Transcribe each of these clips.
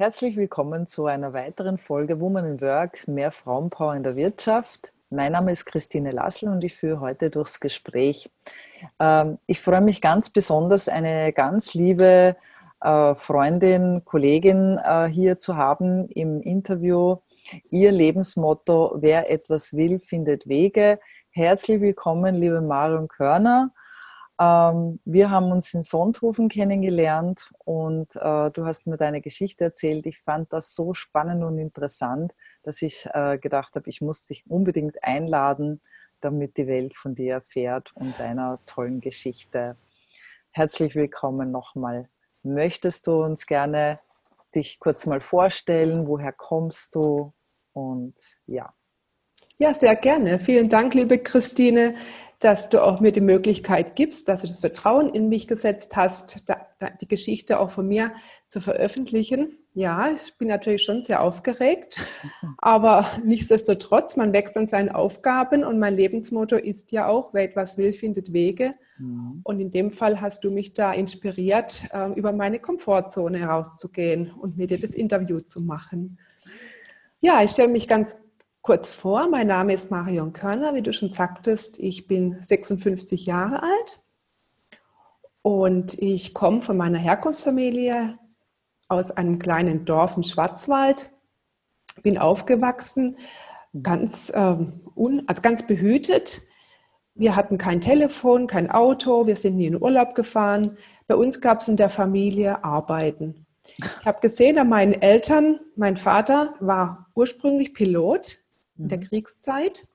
Herzlich willkommen zu einer weiteren Folge Woman in Work, mehr Frauenpower in der Wirtschaft. Mein Name ist Christine Lassel und ich führe heute durchs Gespräch. Ähm, ich freue mich ganz besonders, eine ganz liebe äh, Freundin, Kollegin äh, hier zu haben im Interview. Ihr Lebensmotto, wer etwas will, findet Wege. Herzlich willkommen, liebe Marion Körner. Ähm, wir haben uns in Sonthofen kennengelernt und äh, du hast mir deine Geschichte erzählt. Ich fand das so spannend und interessant, dass ich äh, gedacht habe, ich muss dich unbedingt einladen, damit die Welt von dir erfährt und deiner tollen Geschichte. Herzlich willkommen nochmal. Möchtest du uns gerne dich kurz mal vorstellen? Woher kommst du? Und ja. Ja, sehr gerne. Vielen Dank, liebe Christine, dass du auch mir die Möglichkeit gibst, dass du das Vertrauen in mich gesetzt hast, die Geschichte auch von mir zu veröffentlichen. Ja, ich bin natürlich schon sehr aufgeregt, aber nichtsdestotrotz, man wächst an seinen Aufgaben und mein Lebensmotto ist ja auch, wer etwas will, findet Wege. Mhm. Und in dem Fall hast du mich da inspiriert, ähm, über meine Komfortzone herauszugehen und mir dir das Interview zu machen. Ja, ich stelle mich ganz kurz vor. Mein Name ist Marion Körner, wie du schon sagtest. Ich bin 56 Jahre alt und ich komme von meiner Herkunftsfamilie aus einem kleinen Dorf in Schwarzwald. Bin aufgewachsen, ganz, ähm, un, also ganz behütet. Wir hatten kein Telefon, kein Auto, wir sind nie in Urlaub gefahren. Bei uns gab es in der Familie Arbeiten. Ich habe gesehen an meinen Eltern, mein Vater war ursprünglich Pilot in der mhm. Kriegszeit.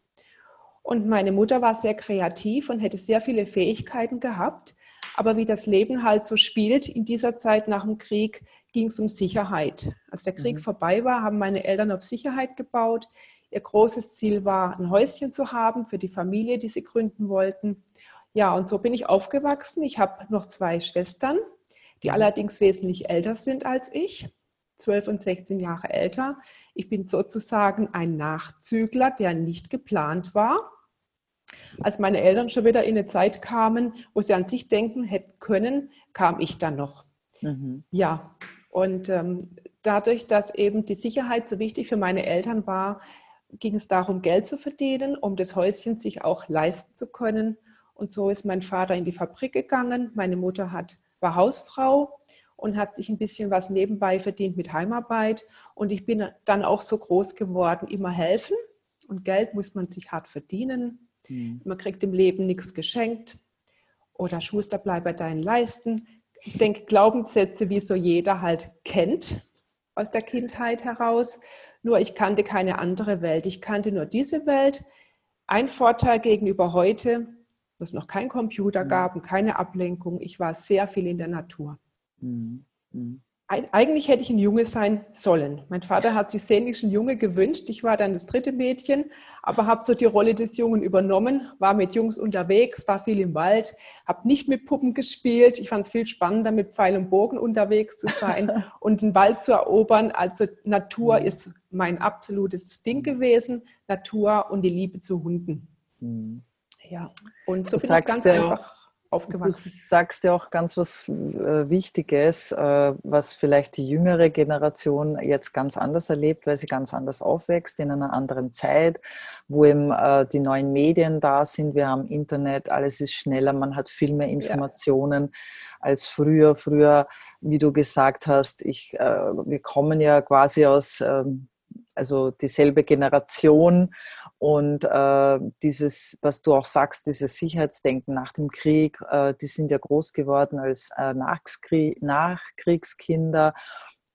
Und meine Mutter war sehr kreativ und hätte sehr viele Fähigkeiten gehabt. Aber wie das Leben halt so spielt, in dieser Zeit nach dem Krieg ging es um Sicherheit. Als der Krieg mhm. vorbei war, haben meine Eltern auf Sicherheit gebaut. Ihr großes Ziel war, ein Häuschen zu haben für die Familie, die sie gründen wollten. Ja, und so bin ich aufgewachsen. Ich habe noch zwei Schwestern, die mhm. allerdings wesentlich älter sind als ich. 12 und 16 Jahre älter. Ich bin sozusagen ein Nachzügler, der nicht geplant war. Als meine Eltern schon wieder in eine Zeit kamen, wo sie an sich denken hätten können, kam ich dann noch. Mhm. Ja, und ähm, dadurch, dass eben die Sicherheit so wichtig für meine Eltern war, ging es darum, Geld zu verdienen, um das Häuschen sich auch leisten zu können. Und so ist mein Vater in die Fabrik gegangen. Meine Mutter hat, war Hausfrau und hat sich ein bisschen was nebenbei verdient mit Heimarbeit. Und ich bin dann auch so groß geworden, immer helfen. Und Geld muss man sich hart verdienen. Mhm. Man kriegt im Leben nichts geschenkt. Oder Schuster, bleib bei deinen Leisten. Ich denke, Glaubenssätze, wie so jeder halt kennt aus der Kindheit heraus. Nur ich kannte keine andere Welt. Ich kannte nur diese Welt. Ein Vorteil gegenüber heute, wo es noch kein Computer gab und keine Ablenkung. Ich war sehr viel in der Natur. Mhm. Mhm. Eigentlich hätte ich ein Junge sein sollen. Mein Vater hat sich sehnlich ein Junge gewünscht. Ich war dann das dritte Mädchen, aber habe so die Rolle des Jungen übernommen, war mit Jungs unterwegs, war viel im Wald, habe nicht mit Puppen gespielt. Ich fand es viel spannender, mit Pfeil und Bogen unterwegs zu sein und den Wald zu erobern. Also Natur mhm. ist mein absolutes Ding gewesen. Natur und die Liebe zu Hunden. Mhm. Ja, und so du bin ich ganz einfach aufgewachsen. Du sagst ja auch ganz was äh, Wichtiges, äh, was vielleicht die jüngere Generation jetzt ganz anders erlebt, weil sie ganz anders aufwächst, in einer anderen Zeit, wo eben äh, die neuen Medien da sind. Wir haben Internet, alles ist schneller, man hat viel mehr Informationen ja. als früher. Früher, wie du gesagt hast, ich, wir kommen ja quasi aus, ähm, also dieselbe Generation und äh, dieses, was du auch sagst, dieses Sicherheitsdenken nach dem Krieg, äh, die sind ja groß geworden als äh, Nachkrieg, Nachkriegskinder.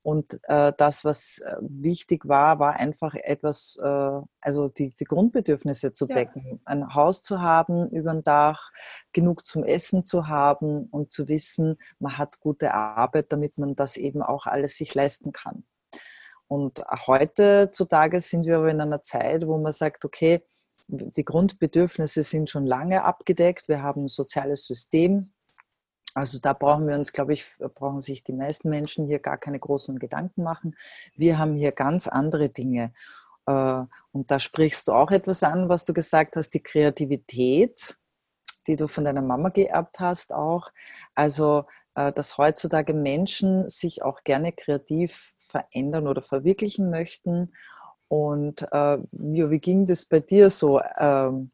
Und äh, das, was äh, wichtig war, war einfach etwas, äh, also die, die, Grundbedürfnisse zu decken. Ja. Ein Haus zu haben über dem Dach, genug zum Essen zu haben und zu wissen, man hat gute Arbeit, damit man das eben auch alles sich leisten kann. Und heutzutage sind wir aber in einer Zeit, wo man sagt, okay, die Grundbedürfnisse sind schon lange abgedeckt. Wir haben ein soziales System. Also da brauchen wir uns, glaube ich, brauchen sich die meisten Menschen hier gar keine großen Gedanken machen. Wir haben hier ganz andere Dinge. Äh, und da sprichst du auch etwas an, was du gesagt hast, die Kreativität, die du von deiner Mama geerbt hast auch. Also dass heutzutage Menschen sich auch gerne kreativ verändern oder verwirklichen möchten. Und äh, wie, ging das bei dir so? Ähm,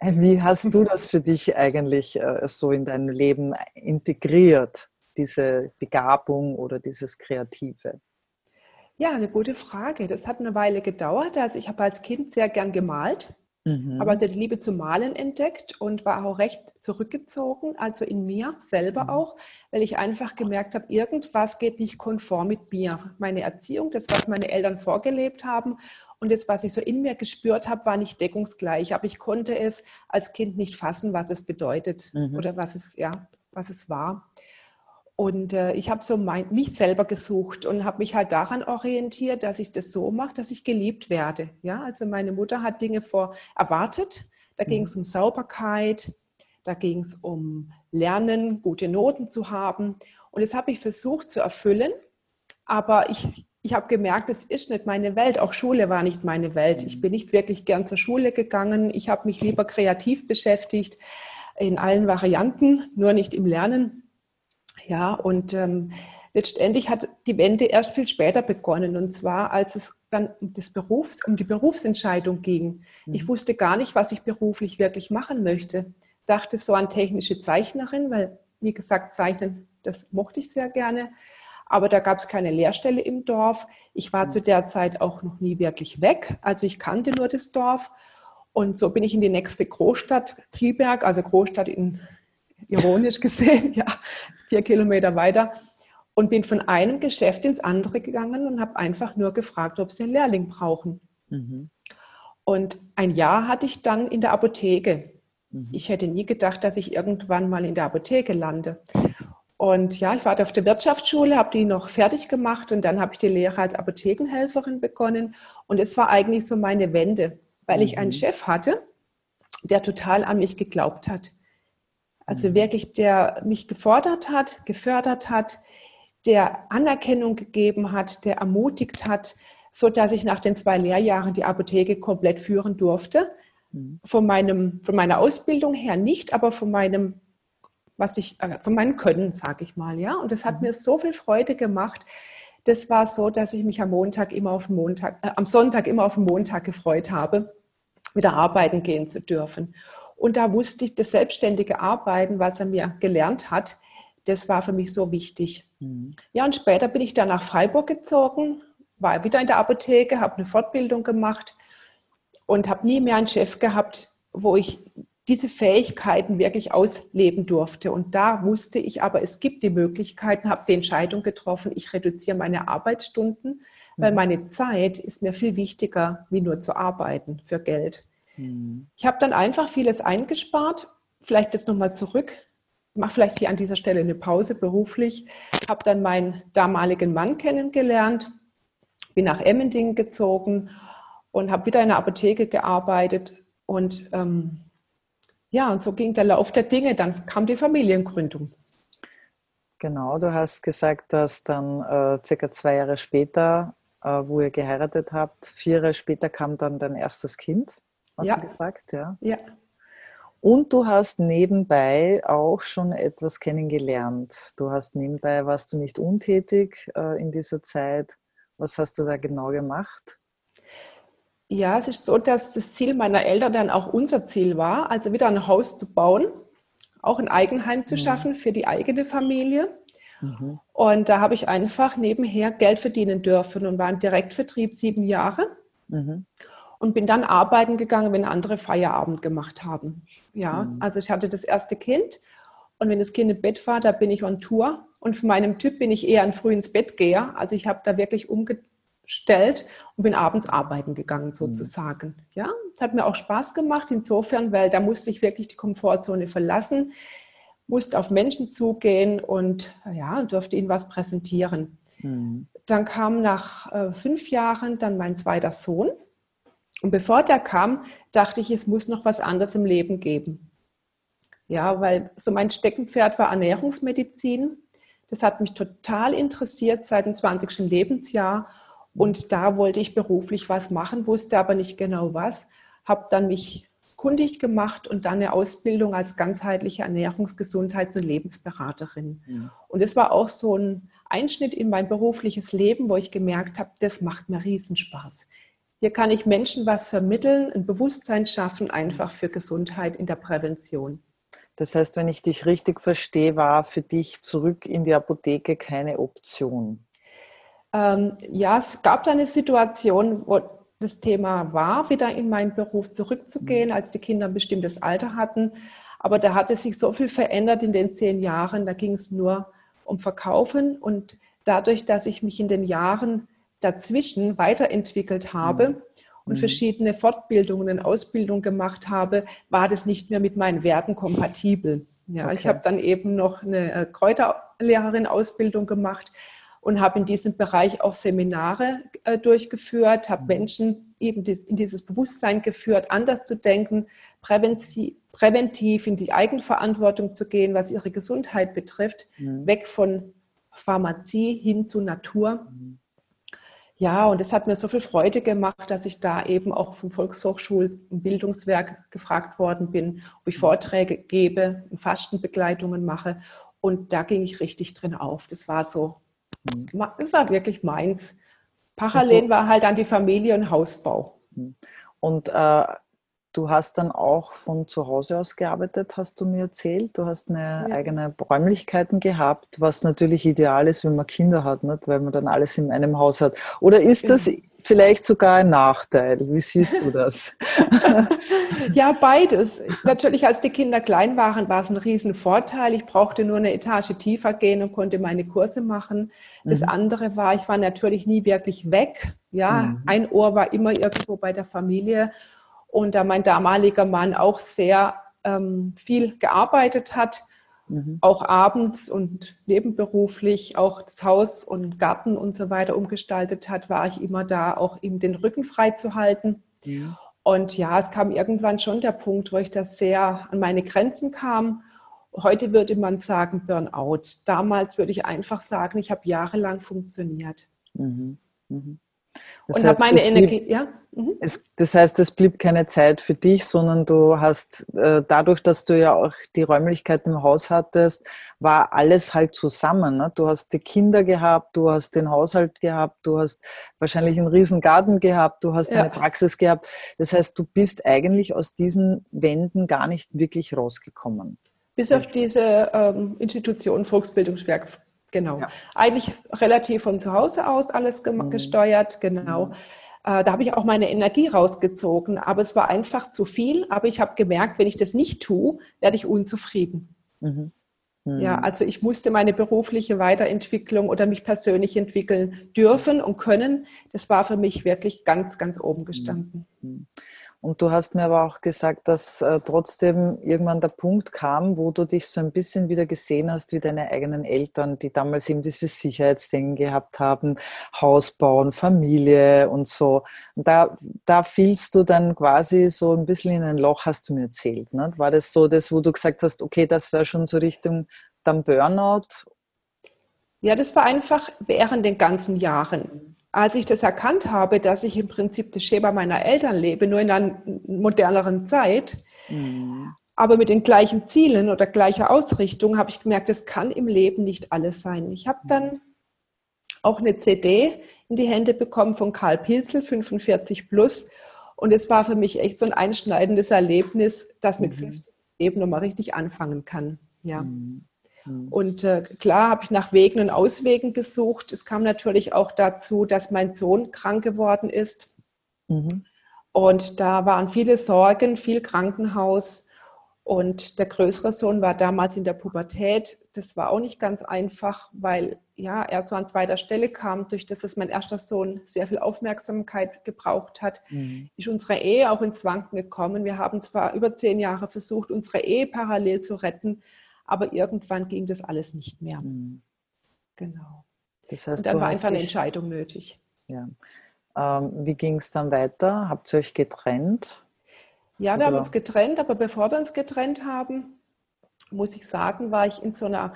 wie hast du das für dich eigentlich äh, so in dein Leben integriert, diese Begabung oder dieses Kreative? Ja, eine gute Frage. Das hat eine Weile gedauert. Also ich habe als Kind sehr gern gemalt. Mhm. Habe also die Liebe zum Malen entdeckt und war auch recht zurückgezogen, also in mir selber mhm. auch, weil ich einfach gemerkt habe, irgendwas geht nicht konform mit mir. Meine Erziehung, das, was meine Eltern vorgelebt haben und das, was ich so in mir gespürt habe, war nicht deckungsgleich. Aber ich konnte es als Kind nicht fassen, was es bedeutet mhm. oder was es, ja, was es war. Und äh, ich habe so mein, mich selber gesucht und habe mich halt daran orientiert, dass ich das so mache, dass ich geliebt werde. Ja, also meine Mutter hat Dinge vor erwartet. Da ging es mhm. um Sauberkeit, da ging es um Lernen, gute Noten zu haben. Und das habe ich versucht zu erfüllen. Aber ich, ich habe gemerkt, es ist nicht meine Welt. Auch Schule war nicht meine Welt. Ich mhm. bin nicht wirklich gern zur Schule gegangen. Ich habe mich lieber kreativ beschäftigt in allen Varianten, nur nicht im Lernen. Ja, und ähm, letztendlich hat die Wende erst viel später begonnen. Und zwar, als es dann um, das Berufs-, um die Berufsentscheidung ging. Mhm. Ich wusste gar nicht, was ich beruflich wirklich machen möchte. Dachte so an technische Zeichnerin, weil, wie gesagt, Zeichnen, das mochte ich sehr gerne. Aber da gab es keine Lehrstelle im Dorf. Ich war mhm. zu der Zeit auch noch nie wirklich weg. Also ich kannte nur das Dorf. Und so bin ich in die nächste Großstadt, Triberg, also Großstadt in ironisch gesehen, ja, vier Kilometer weiter. Und bin von einem Geschäft ins andere gegangen und habe einfach nur gefragt, ob sie einen Lehrling brauchen. Mhm. Und ein Jahr hatte ich dann in der Apotheke. Mhm. Ich hätte nie gedacht, dass ich irgendwann mal in der Apotheke lande. Und ja, ich war auf der Wirtschaftsschule, habe die noch fertig gemacht und dann habe ich die Lehre als Apothekenhelferin begonnen. Und es war eigentlich so meine Wende, weil ich einen mhm. Chef hatte, der total an mich geglaubt hat. Also mhm. wirklich, der mich gefordert hat, gefördert hat, der Anerkennung gegeben hat, der ermutigt hat, so dass ich nach den zwei Lehrjahren die Apotheke komplett führen durfte. Mhm. Von, meinem, von meiner Ausbildung her nicht, aber von meinem, was ich, äh, von meinem Können, sage ich mal, ja. Und das hat mhm. mir so viel Freude gemacht. Das war so, dass ich mich am Montag immer auf Montag, äh, am Sonntag immer auf den Montag gefreut habe, wieder arbeiten gehen zu dürfen. Und da wusste ich, das selbstständige Arbeiten, was er mir gelernt hat, das war für mich so wichtig. Mhm. Ja, und später bin ich dann nach Freiburg gezogen, war wieder in der Apotheke, habe eine Fortbildung gemacht und habe nie mehr einen Chef gehabt, wo ich diese Fähigkeiten wirklich ausleben durfte. Und da wusste ich aber, es gibt die Möglichkeiten, habe die Entscheidung getroffen, ich reduziere meine Arbeitsstunden, weil mhm. meine Zeit ist mir viel wichtiger, wie nur zu arbeiten für Geld. Ich habe dann einfach vieles eingespart. Vielleicht jetzt nochmal zurück. Mache vielleicht hier an dieser Stelle eine Pause beruflich. Habe dann meinen damaligen Mann kennengelernt, bin nach Emmendingen gezogen und habe wieder in der Apotheke gearbeitet. Und ähm, ja, und so ging der Lauf der Dinge. Dann kam die Familiengründung. Genau, du hast gesagt, dass dann äh, circa zwei Jahre später, äh, wo ihr geheiratet habt, vier Jahre später kam dann dein erstes Kind hast ja. du gesagt, ja? Ja. Und du hast nebenbei auch schon etwas kennengelernt. Du hast nebenbei, warst du nicht untätig äh, in dieser Zeit. Was hast du da genau gemacht? Ja, es ist so, dass das Ziel meiner Eltern dann auch unser Ziel war, also wieder ein Haus zu bauen, auch ein Eigenheim zu mhm. schaffen für die eigene Familie. Mhm. Und da habe ich einfach nebenher Geld verdienen dürfen und war im Direktvertrieb sieben Jahre. Mhm und bin dann arbeiten gegangen, wenn andere Feierabend gemacht haben. Ja, mhm. also ich hatte das erste Kind und wenn das Kind im Bett war, da bin ich on Tour und von meinem Typ bin ich eher ein früh ins Bett geher. Also ich habe da wirklich umgestellt und bin abends arbeiten gegangen sozusagen. Mhm. Ja, es hat mir auch Spaß gemacht insofern, weil da musste ich wirklich die Komfortzone verlassen, musste auf Menschen zugehen und ja, durfte ihnen was präsentieren. Mhm. Dann kam nach äh, fünf Jahren dann mein zweiter Sohn. Und bevor der kam, dachte ich, es muss noch was anderes im Leben geben. Ja, weil so mein Steckenpferd war Ernährungsmedizin. Das hat mich total interessiert seit dem 20. Lebensjahr. Und da wollte ich beruflich was machen, wusste aber nicht genau was. Habe dann mich kundig gemacht und dann eine Ausbildung als ganzheitliche Ernährungs-, Gesundheits- und Lebensberaterin. Ja. Und es war auch so ein Einschnitt in mein berufliches Leben, wo ich gemerkt habe, das macht mir Riesenspaß. Hier kann ich Menschen was vermitteln, ein Bewusstsein schaffen, einfach für Gesundheit in der Prävention. Das heißt, wenn ich dich richtig verstehe, war für dich zurück in die Apotheke keine Option. Ähm, ja, es gab da eine Situation, wo das Thema war, wieder in meinen Beruf zurückzugehen, mhm. als die Kinder ein bestimmtes Alter hatten. Aber da hatte sich so viel verändert in den zehn Jahren. Da ging es nur um Verkaufen. Und dadurch, dass ich mich in den Jahren dazwischen weiterentwickelt habe, mhm und mhm. verschiedene Fortbildungen und Ausbildungen gemacht habe, war das nicht mehr mit meinen Werten kompatibel. Ja, okay. Ich habe dann eben noch eine äh, Kräuterlehrerin-Ausbildung gemacht und habe in diesem Bereich auch Seminare äh, durchgeführt, habe mhm. Menschen eben dies, in dieses Bewusstsein geführt, anders zu denken, präventiv, präventiv in die Eigenverantwortung zu gehen, was ihre Gesundheit betrifft, mhm. weg von Pharmazie hin zu Natur. Mhm. Ja, und es hat mir so viel Freude gemacht, dass ich da eben auch vom Volkshochschul- und Bildungswerk gefragt worden bin, ob ich mhm. Vorträge gebe, Fastenbegleitungen mache. Und da ging ich richtig drin auf. Das war so, mhm. das war wirklich meins. Parallel war halt an die Familie und Hausbau. Mhm. Und äh, Du hast dann auch von zu Hause aus gearbeitet, hast du mir erzählt. Du hast eine ja. eigene Räumlichkeiten gehabt, was natürlich ideal ist, wenn man Kinder hat, nicht? weil man dann alles in einem Haus hat. Oder ist das genau. vielleicht sogar ein Nachteil? Wie siehst du das? ja, beides. Natürlich, als die Kinder klein waren, war es ein Riesenvorteil. Ich brauchte nur eine Etage tiefer gehen und konnte meine Kurse machen. Das mhm. andere war, ich war natürlich nie wirklich weg. Ja, mhm. ein Ohr war immer irgendwo bei der Familie. Und da mein damaliger Mann auch sehr ähm, viel gearbeitet hat, mhm. auch abends und nebenberuflich auch das Haus und Garten und so weiter umgestaltet hat, war ich immer da, auch ihm den Rücken frei zu halten. Mhm. Und ja, es kam irgendwann schon der Punkt, wo ich da sehr an meine Grenzen kam. Heute würde man sagen Burnout. Damals würde ich einfach sagen, ich habe jahrelang funktioniert. Mhm. Mhm. Das und habe meine Energie, blieb, ja. Mhm. Es, das heißt, es blieb keine Zeit für dich, sondern du hast äh, dadurch, dass du ja auch die Räumlichkeiten im Haus hattest, war alles halt zusammen. Ne? Du hast die Kinder gehabt, du hast den Haushalt gehabt, du hast wahrscheinlich einen riesen Garten gehabt, du hast ja. eine Praxis gehabt. Das heißt, du bist eigentlich aus diesen Wänden gar nicht wirklich rausgekommen. Bis auf diese ähm, Institution Volksbildungswerk Genau. Ja. Eigentlich relativ von zu Hause aus alles mhm. gesteuert, genau. Mhm. Äh, da habe ich auch meine Energie rausgezogen, aber es war einfach zu viel. Aber ich habe gemerkt, wenn ich das nicht tue, werde ich unzufrieden. Mhm. Mhm. Ja, also ich musste meine berufliche Weiterentwicklung oder mich persönlich entwickeln dürfen und können. Das war für mich wirklich ganz, ganz oben gestanden. Und du hast mir aber auch gesagt, dass äh, trotzdem irgendwann der Punkt kam, wo du dich so ein bisschen wieder gesehen hast wie deine eigenen Eltern, die damals eben dieses Sicherheitsdenken gehabt haben, Haus bauen, Familie und so. Da, da fielst du dann quasi so ein bisschen in ein Loch, hast du mir erzählt. Ne? War das so das, wo du gesagt hast, okay, das wäre schon so Richtung dann Burnout? Ja, das war einfach während den ganzen Jahren als ich das erkannt habe, dass ich im Prinzip das Schema meiner Eltern lebe, nur in einer moderneren Zeit, mhm. aber mit den gleichen Zielen oder gleicher Ausrichtung, habe ich gemerkt, das kann im Leben nicht alles sein. Ich habe dann auch eine CD in die Hände bekommen von Karl Pilzel, 45 plus. Und es war für mich echt so ein einschneidendes Erlebnis, dass mit mhm. 50 eben nochmal richtig anfangen kann. Ja. Mhm. Mhm. Und äh, klar habe ich nach Wegen und Auswegen gesucht. Es kam natürlich auch dazu, dass mein Sohn krank geworden ist. Mhm. Und da waren viele Sorgen, viel Krankenhaus. Und der größere Sohn war damals in der Pubertät. Das war auch nicht ganz einfach, weil ja, er so an zweiter Stelle kam, durch das, dass mein erster Sohn sehr viel Aufmerksamkeit gebraucht hat, mhm. ist unsere Ehe auch ins Wanken gekommen. Wir haben zwar über zehn Jahre versucht, unsere Ehe parallel zu retten, aber irgendwann ging das alles nicht mehr. Mhm. Genau. Das heißt, Und dann war einfach eine Entscheidung nötig. Ja. Ähm, wie ging es dann weiter? Habt ihr euch getrennt? Ja, wir Oder? haben uns getrennt, aber bevor wir uns getrennt haben, muss ich sagen, war ich in so einer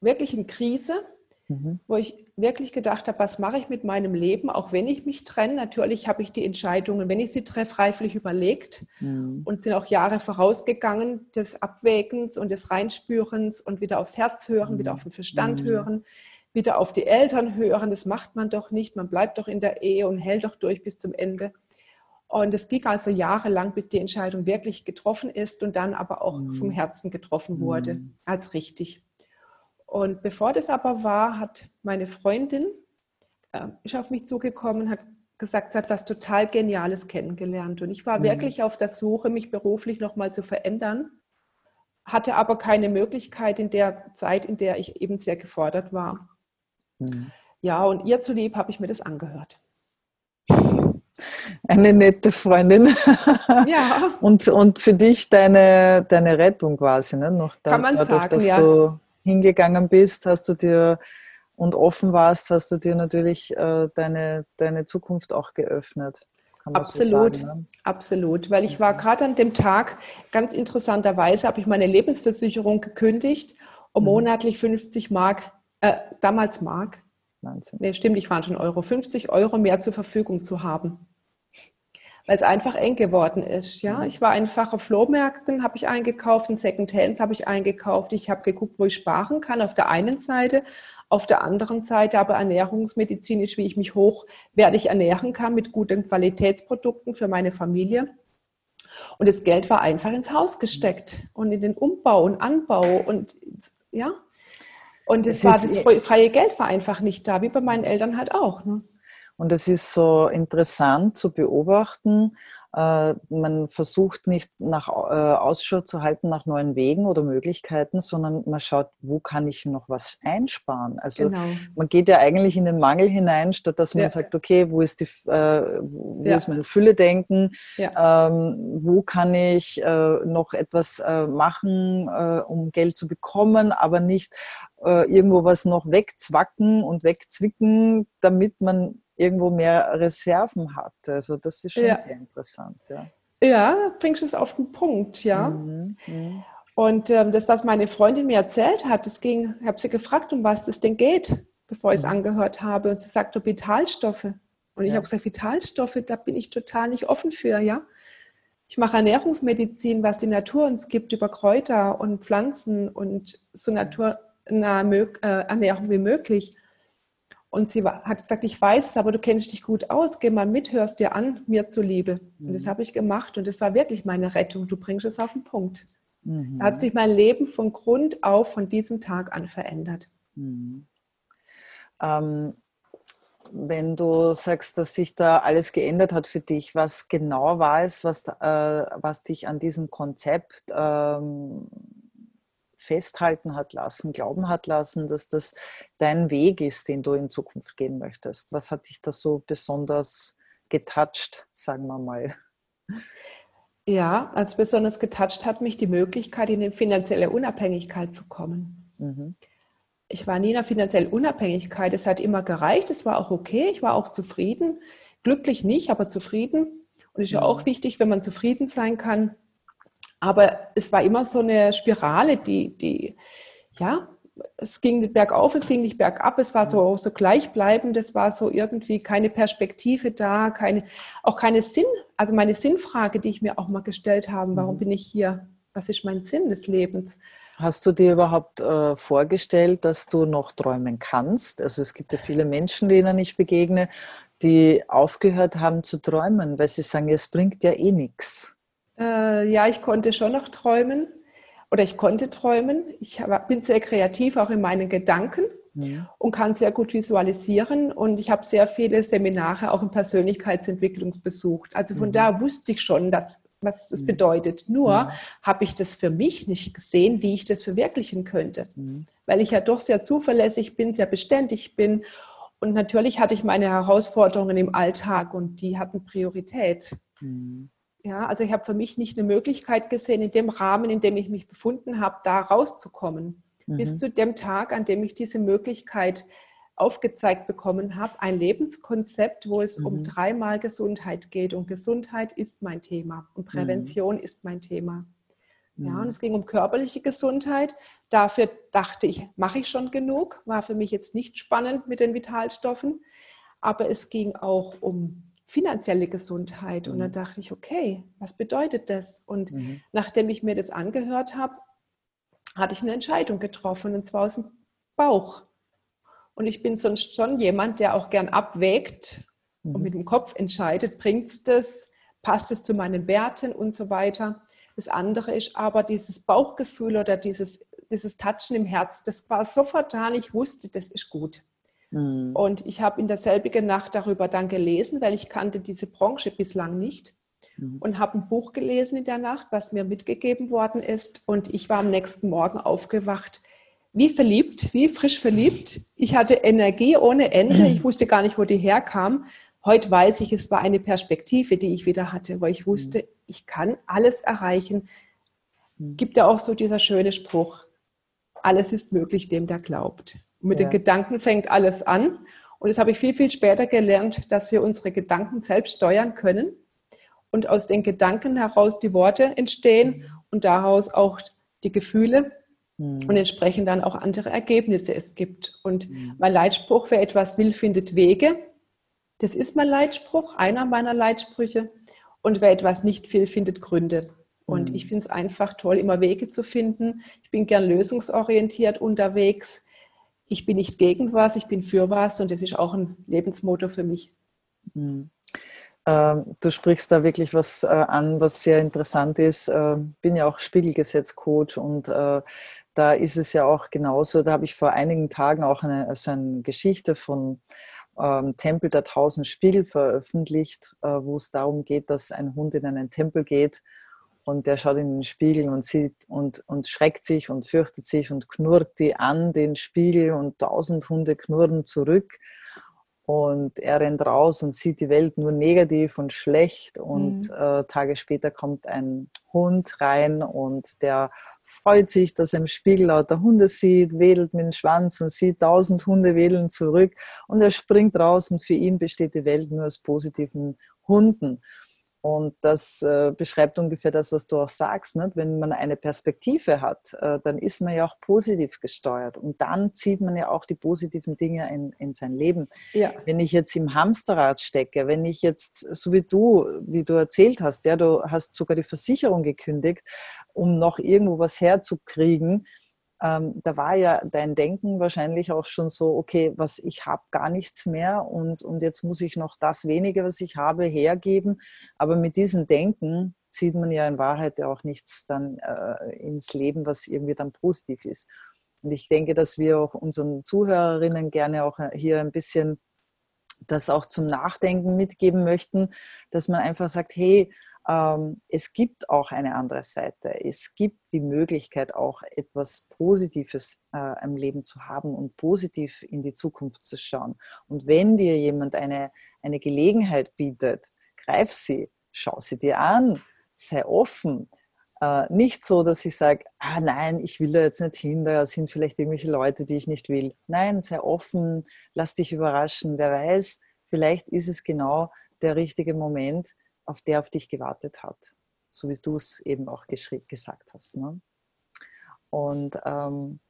wirklichen Krise, mhm. wo ich wirklich gedacht habe, was mache ich mit meinem Leben, auch wenn ich mich trenne. Natürlich habe ich die Entscheidungen, wenn ich sie treffe, reiflich überlegt mhm. und sind auch Jahre vorausgegangen des Abwägens und des Reinspürens und wieder aufs Herz hören, mhm. wieder auf den Verstand mhm. hören, wieder auf die Eltern hören. Das macht man doch nicht. Man bleibt doch in der Ehe und hält doch durch bis zum Ende. Und es ging also jahrelang, bis die Entscheidung wirklich getroffen ist und dann aber auch vom Herzen getroffen wurde, als richtig. Und bevor das aber war, hat meine Freundin, äh, ist auf mich zugekommen, hat gesagt, sie hat was total Geniales kennengelernt. Und ich war mhm. wirklich auf der Suche, mich beruflich nochmal zu verändern, hatte aber keine Möglichkeit in der Zeit, in der ich eben sehr gefordert war. Mhm. Ja, und ihr zulieb habe ich mir das angehört. Eine nette Freundin. Ja. und, und für dich deine, deine Rettung quasi, ne? Noch da, Kann man dadurch, sagen, dass ja. du hingegangen bist, hast du dir und offen warst, hast du dir natürlich äh, deine, deine Zukunft auch geöffnet. Absolut, so sagen, ne? absolut. Weil ich war gerade an dem Tag, ganz interessanterweise, habe ich meine Lebensversicherung gekündigt, um mhm. monatlich 50 Mark, äh, damals Mark, Wahnsinn. Nee, stimmt, ich waren schon Euro, 50 Euro mehr zur Verfügung zu haben weil es einfach eng geworden ist. Ja, mhm. ich war einfach auf Flohmärkten, habe ich eingekauft, in Secondhands habe ich eingekauft. Ich habe geguckt, wo ich sparen kann. Auf der einen Seite, auf der anderen Seite aber ernährungsmedizinisch, wie ich mich hochwertig ernähren kann mit guten Qualitätsprodukten für meine Familie. Und das Geld war einfach ins Haus gesteckt und in den Umbau und Anbau und ja. Und es, es war das freie Geld war einfach nicht da, wie bei meinen Eltern halt auch. Ne? Und es ist so interessant zu beobachten. Äh, man versucht nicht nach äh, Ausschau zu halten nach neuen Wegen oder Möglichkeiten, sondern man schaut, wo kann ich noch was einsparen. Also genau. man geht ja eigentlich in den Mangel hinein, statt dass man ja. sagt, okay, wo ist die, äh, wo ja. ist mein Fülle-Denken? Ja. Ähm, wo kann ich noch etwas machen, um Geld zu bekommen, aber nicht irgendwo was noch wegzwacken und wegzwicken, damit man irgendwo mehr Reserven hat. Also das ist schon ja. sehr interessant. Ja. ja, bringst du es auf den Punkt, ja. Mhm. Mhm. Und ähm, das, was meine Freundin mir erzählt hat, das ging, ich habe sie gefragt, um was es denn geht, bevor ich es mhm. angehört habe. Und sie sagte Vitalstoffe. Und ich ja. habe gesagt, Vitalstoffe, da bin ich total nicht offen für, ja. Ich mache Ernährungsmedizin, was die Natur uns gibt über Kräuter und Pflanzen und so naturnahe äh, Ernährung wie möglich. Und sie hat gesagt, ich weiß es, aber du kennst dich gut aus, geh mal mit, hörst dir an, mir zuliebe. Mhm. Und das mhm. habe ich gemacht und das war wirklich meine Rettung. Du bringst es auf den Punkt. Mhm. Da hat sich mein Leben von Grund auf von diesem Tag an verändert. Mhm. Ähm, wenn du sagst, dass sich da alles geändert hat für dich, was genau war es, was, äh, was dich an diesem Konzept ähm, festhalten hat lassen, glauben hat lassen, dass das dein Weg ist, den du in Zukunft gehen möchtest? Was hat dich da so besonders getoucht, sagen wir mal? Ja, als besonders getoucht hat mich die Möglichkeit, in eine finanzielle Unabhängigkeit zu kommen. Mhm. Ich war nie in einer finanziellen Unabhängigkeit. Es hat immer gereicht. Es war auch okay. Ich war auch zufrieden. Glücklich nicht, aber zufrieden. Und es ist ja auch mhm. wichtig, wenn man zufrieden sein kann, aber es war immer so eine Spirale, die, die, ja, es ging nicht bergauf, es ging nicht bergab, es war so, so gleichbleibend, es war so irgendwie keine Perspektive da, keine, auch keine Sinn, also meine Sinnfrage, die ich mir auch mal gestellt habe, warum mhm. bin ich hier? Was ist mein Sinn des Lebens? Hast du dir überhaupt äh, vorgestellt, dass du noch träumen kannst? Also es gibt ja viele Menschen, denen ich begegne, die aufgehört haben zu träumen, weil sie sagen, es bringt ja eh nichts. Äh, ja, ich konnte schon noch träumen oder ich konnte träumen. Ich bin sehr kreativ auch in meinen Gedanken ja. und kann sehr gut visualisieren. Und ich habe sehr viele Seminare auch in Persönlichkeitsentwicklung besucht. Also von mhm. da wusste ich schon, dass, was das mhm. bedeutet. Nur ja. habe ich das für mich nicht gesehen, wie ich das verwirklichen könnte. Mhm. Weil ich ja doch sehr zuverlässig bin, sehr beständig bin. Und natürlich hatte ich meine Herausforderungen im Alltag und die hatten Priorität. Mhm. Ja, also ich habe für mich nicht eine Möglichkeit gesehen, in dem Rahmen, in dem ich mich befunden habe, da rauszukommen. Mhm. Bis zu dem Tag, an dem ich diese Möglichkeit aufgezeigt bekommen habe, ein Lebenskonzept, wo es mhm. um dreimal Gesundheit geht. Und Gesundheit ist mein Thema und Prävention mhm. ist mein Thema. Ja, und mhm. es ging um körperliche Gesundheit. Dafür dachte ich, mache ich schon genug. War für mich jetzt nicht spannend mit den Vitalstoffen. Aber es ging auch um finanzielle Gesundheit. Und dann mhm. dachte ich, okay, was bedeutet das? Und mhm. nachdem ich mir das angehört habe, hatte ich eine Entscheidung getroffen, und zwar aus dem Bauch. Und ich bin sonst schon jemand, der auch gern abwägt mhm. und mit dem Kopf entscheidet, bringt es das, passt es zu meinen Werten und so weiter. Das andere ist aber dieses Bauchgefühl oder dieses, dieses Touchen im Herz, das war sofort da und ich wusste, das ist gut. Mhm. Und ich habe in derselbigen Nacht darüber dann gelesen, weil ich kannte diese Branche bislang nicht mhm. und habe ein Buch gelesen in der Nacht, was mir mitgegeben worden ist. Und ich war am nächsten Morgen aufgewacht, wie verliebt, wie frisch verliebt. Ich hatte Energie ohne Ende. Ich wusste gar nicht, wo die herkam. Heute weiß ich, es war eine Perspektive, die ich wieder hatte, wo ich wusste, mhm. ich kann alles erreichen. Gibt ja auch so dieser schöne Spruch, alles ist möglich dem, der glaubt. Und mit ja. den Gedanken fängt alles an. Und das habe ich viel, viel später gelernt, dass wir unsere Gedanken selbst steuern können und aus den Gedanken heraus die Worte entstehen mhm. und daraus auch die Gefühle und entsprechend dann auch andere Ergebnisse es gibt. Und mein Leitspruch, wer etwas will, findet Wege. Das ist mein Leitspruch, einer meiner Leitsprüche. Und wer etwas nicht will, findet Gründe. Und mhm. ich finde es einfach toll, immer Wege zu finden. Ich bin gern lösungsorientiert unterwegs. Ich bin nicht gegen was, ich bin für was und das ist auch ein Lebensmotto für mich. Mhm. Ähm, du sprichst da wirklich was äh, an, was sehr interessant ist. Äh, bin ja auch Spiegelgesetzcoach und äh, da ist es ja auch genauso. Da habe ich vor einigen Tagen auch eine, also eine Geschichte von ähm, Tempel der tausend Spiegel veröffentlicht, äh, wo es darum geht, dass ein Hund in einen Tempel geht und der schaut in den Spiegel und sieht und, und schreckt sich und fürchtet sich und knurrt die an, den Spiegel und tausend Hunde knurren zurück. Und er rennt raus und sieht die Welt nur negativ und schlecht. Und mhm. äh, Tage später kommt ein Hund rein und der freut sich, dass er im Spiegel lauter Hunde sieht, wedelt mit dem Schwanz und sieht tausend Hunde wedeln zurück. Und er springt raus und für ihn besteht die Welt nur aus positiven Hunden. Und das äh, beschreibt ungefähr das, was du auch sagst. Nicht? Wenn man eine Perspektive hat, äh, dann ist man ja auch positiv gesteuert. Und dann zieht man ja auch die positiven Dinge in, in sein Leben. Ja. Wenn ich jetzt im Hamsterrad stecke, wenn ich jetzt, so wie du, wie du erzählt hast, ja, du hast sogar die Versicherung gekündigt, um noch irgendwo was herzukriegen, ähm, da war ja dein Denken wahrscheinlich auch schon so, okay, was ich habe gar nichts mehr und, und jetzt muss ich noch das wenige, was ich habe, hergeben. Aber mit diesem Denken zieht man ja in Wahrheit ja auch nichts dann äh, ins Leben, was irgendwie dann positiv ist. Und ich denke, dass wir auch unseren Zuhörerinnen gerne auch hier ein bisschen das auch zum Nachdenken mitgeben möchten, dass man einfach sagt, hey, es gibt auch eine andere Seite. Es gibt die Möglichkeit, auch etwas Positives äh, im Leben zu haben und positiv in die Zukunft zu schauen. Und wenn dir jemand eine, eine Gelegenheit bietet, greif sie, schau sie dir an, sei offen. Äh, nicht so, dass ich sage, ah nein, ich will da jetzt nicht hin, da sind vielleicht irgendwelche Leute, die ich nicht will. Nein, sei offen, lass dich überraschen. Wer weiß, vielleicht ist es genau der richtige Moment, auf der auf dich gewartet hat, so wie du es eben auch gesagt hast. Ne? Und ähm,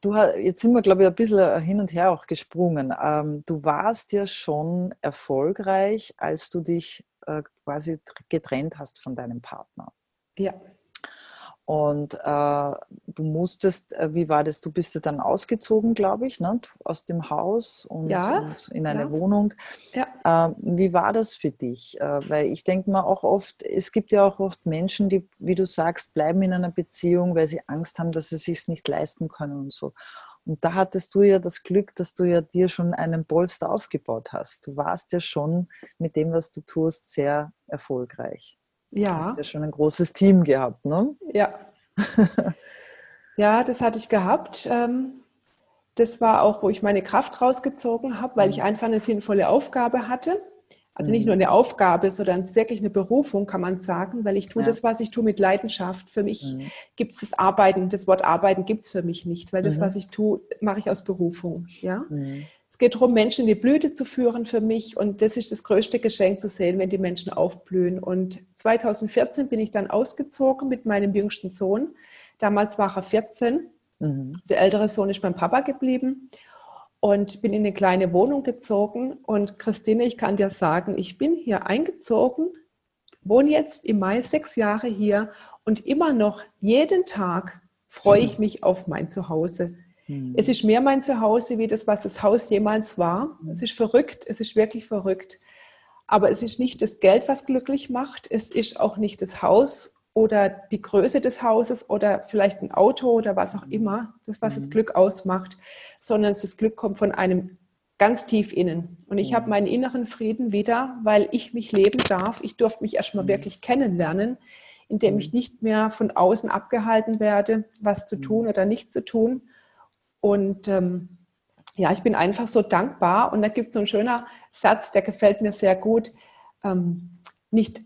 du, jetzt sind wir, glaube ich, ein bisschen hin und her auch gesprungen. Ähm, du warst ja schon erfolgreich, als du dich äh, quasi getrennt hast von deinem Partner. Ja. Und äh, du musstest, äh, wie war das? Du bist ja dann ausgezogen, glaube ich, ne? aus dem Haus und, ja, und in eine ja. Wohnung. Ja. Äh, wie war das für dich? Äh, weil ich denke mal auch oft, es gibt ja auch oft Menschen, die, wie du sagst, bleiben in einer Beziehung, weil sie Angst haben, dass sie sich nicht leisten können und so. Und da hattest du ja das Glück, dass du ja dir schon einen Polster aufgebaut hast. Du warst ja schon mit dem, was du tust, sehr erfolgreich. Ja. Du hast ja schon ein großes Team gehabt, ne? Ja. ja, das hatte ich gehabt. Ähm, das war auch, wo ich meine Kraft rausgezogen habe, weil ich mhm. einfach eine sinnvolle Aufgabe hatte. Also nicht mhm. nur eine Aufgabe, sondern es ist wirklich eine Berufung, kann man sagen, weil ich tue ja. das, was ich tue, mit Leidenschaft. Für mich mhm. gibt es das Arbeiten, das Wort Arbeiten gibt es für mich nicht, weil das, mhm. was ich tue, mache ich aus Berufung. Ja? Mhm Es geht darum, Menschen in die Blüte zu führen für mich und das ist das größte Geschenk zu sehen, wenn die Menschen aufblühen. Und 2014 bin ich dann ausgezogen mit meinem jüngsten Sohn. Damals war er 14. Mhm. Der ältere Sohn ist beim Papa geblieben und bin in eine kleine Wohnung gezogen. Und Christine, ich kann dir sagen, ich bin hier eingezogen, wohne jetzt im Mai sechs Jahre hier und immer noch jeden Tag freue ich mich auf mein Zuhause. Mhm. Es ist mehr mein Zuhause, wie das, was das Haus jemals war. Mhm. Es ist verrückt, es ist wirklich verrückt. Aber es ist nicht das Geld, was glücklich macht. Es ist auch nicht das Haus oder die Größe des Hauses oder vielleicht ein Auto oder was auch immer, das, was mhm. das Glück ausmacht, sondern das Glück kommt von einem ganz tief innen. Und ich mhm. habe meinen inneren Frieden wieder, weil ich mich leben darf. Ich durfte mich erstmal mhm. wirklich kennenlernen, indem ich mhm. nicht mehr von außen abgehalten werde, was zu tun oder nicht zu tun, und ähm, ja, ich bin einfach so dankbar. Und da gibt es so einen schönen Satz, der gefällt mir sehr gut. Ähm, nicht,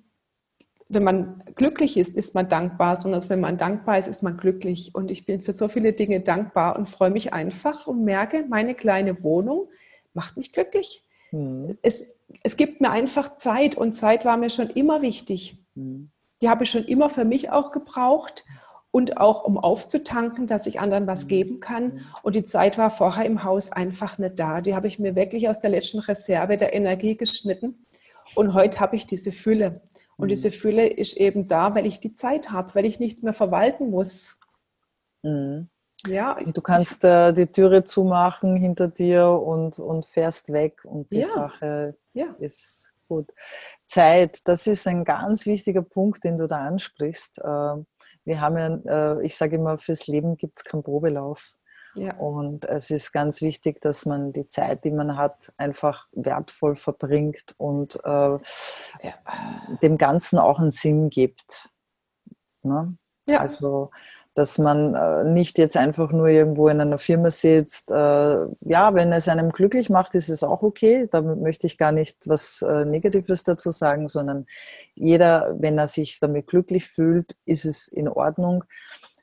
wenn man glücklich ist, ist man dankbar, sondern wenn man dankbar ist, ist man glücklich. Und ich bin für so viele Dinge dankbar und freue mich einfach und merke, meine kleine Wohnung macht mich glücklich. Mhm. Es, es gibt mir einfach Zeit und Zeit war mir schon immer wichtig. Mhm. Die habe ich schon immer für mich auch gebraucht und auch um aufzutanken, dass ich anderen was mhm. geben kann. Mhm. Und die Zeit war vorher im Haus einfach nicht da. Die habe ich mir wirklich aus der letzten Reserve der Energie geschnitten. Und heute habe ich diese Fülle. Und mhm. diese Fülle ist eben da, weil ich die Zeit habe, weil ich nichts mehr verwalten muss. Mhm. Ja, und du kannst äh, die Türe zumachen hinter dir und, und fährst weg und die ja. Sache ja. ist gut. Zeit, das ist ein ganz wichtiger Punkt, den du da ansprichst. Ähm, wir haben ja, äh, ich sage immer, fürs Leben gibt es keinen Probelauf. Ja. Und es ist ganz wichtig, dass man die Zeit, die man hat, einfach wertvoll verbringt und äh, ja. dem Ganzen auch einen Sinn gibt. Ne? Ja. Also dass man äh, nicht jetzt einfach nur irgendwo in einer Firma sitzt. Äh, ja, wenn es einem glücklich macht, ist es auch okay. Da möchte ich gar nicht was äh, Negatives dazu sagen, sondern jeder, wenn er sich damit glücklich fühlt, ist es in Ordnung.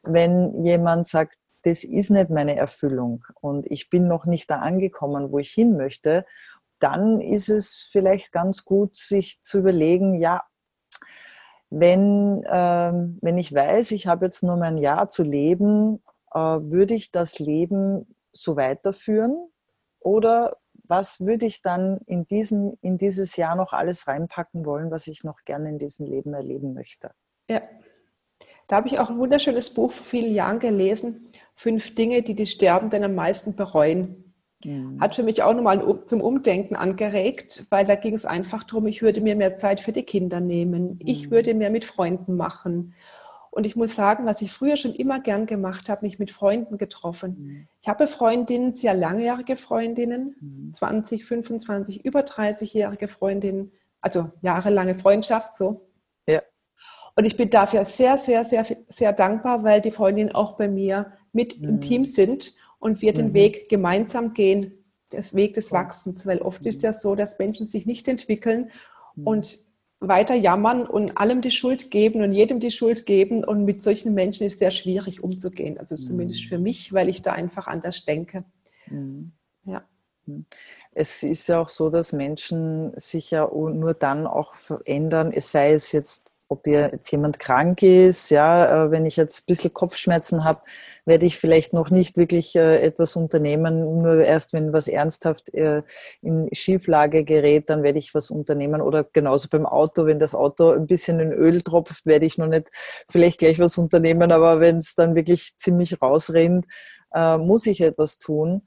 Wenn jemand sagt, das ist nicht meine Erfüllung und ich bin noch nicht da angekommen, wo ich hin möchte, dann ist es vielleicht ganz gut, sich zu überlegen, ja, wenn, ähm, wenn ich weiß, ich habe jetzt nur mein Jahr zu leben, äh, würde ich das Leben so weiterführen? Oder was würde ich dann in, diesen, in dieses Jahr noch alles reinpacken wollen, was ich noch gerne in diesem Leben erleben möchte? Ja, da habe ich auch ein wunderschönes Buch vor vielen Jahren gelesen. Fünf Dinge, die die Sterbenden am meisten bereuen. Mhm. Hat für mich auch nochmal zum Umdenken angeregt, weil da ging es einfach darum, ich würde mir mehr Zeit für die Kinder nehmen. Mhm. Ich würde mehr mit Freunden machen. Und ich muss sagen, was ich früher schon immer gern gemacht habe, mich mit Freunden getroffen. Mhm. Ich habe Freundinnen, sehr langjährige Freundinnen, mhm. 20, 25, über 30-jährige Freundinnen, also jahrelange Freundschaft so. Ja. Und ich bin dafür sehr, sehr, sehr, sehr dankbar, weil die Freundinnen auch bei mir mit im. Team sind und wir mhm. den Weg gemeinsam gehen, das Weg des Wachsens, weil oft ist ja so, dass Menschen sich nicht entwickeln mhm. und weiter jammern und allem die Schuld geben und jedem die Schuld geben und mit solchen Menschen ist sehr schwierig umzugehen, also zumindest für mhm. mich, weil ich da einfach anders denke. Mhm. Ja. Mhm. Es ist ja auch so, dass Menschen sich ja nur dann auch verändern, es sei es jetzt ob jetzt jemand krank ist, ja, äh, wenn ich jetzt ein bisschen Kopfschmerzen habe, werde ich vielleicht noch nicht wirklich äh, etwas unternehmen, nur erst wenn was ernsthaft äh, in Schieflage gerät, dann werde ich was unternehmen. Oder genauso beim Auto, wenn das Auto ein bisschen in Öl tropft, werde ich noch nicht vielleicht gleich was unternehmen, aber wenn es dann wirklich ziemlich rausrennt, muss ich etwas tun.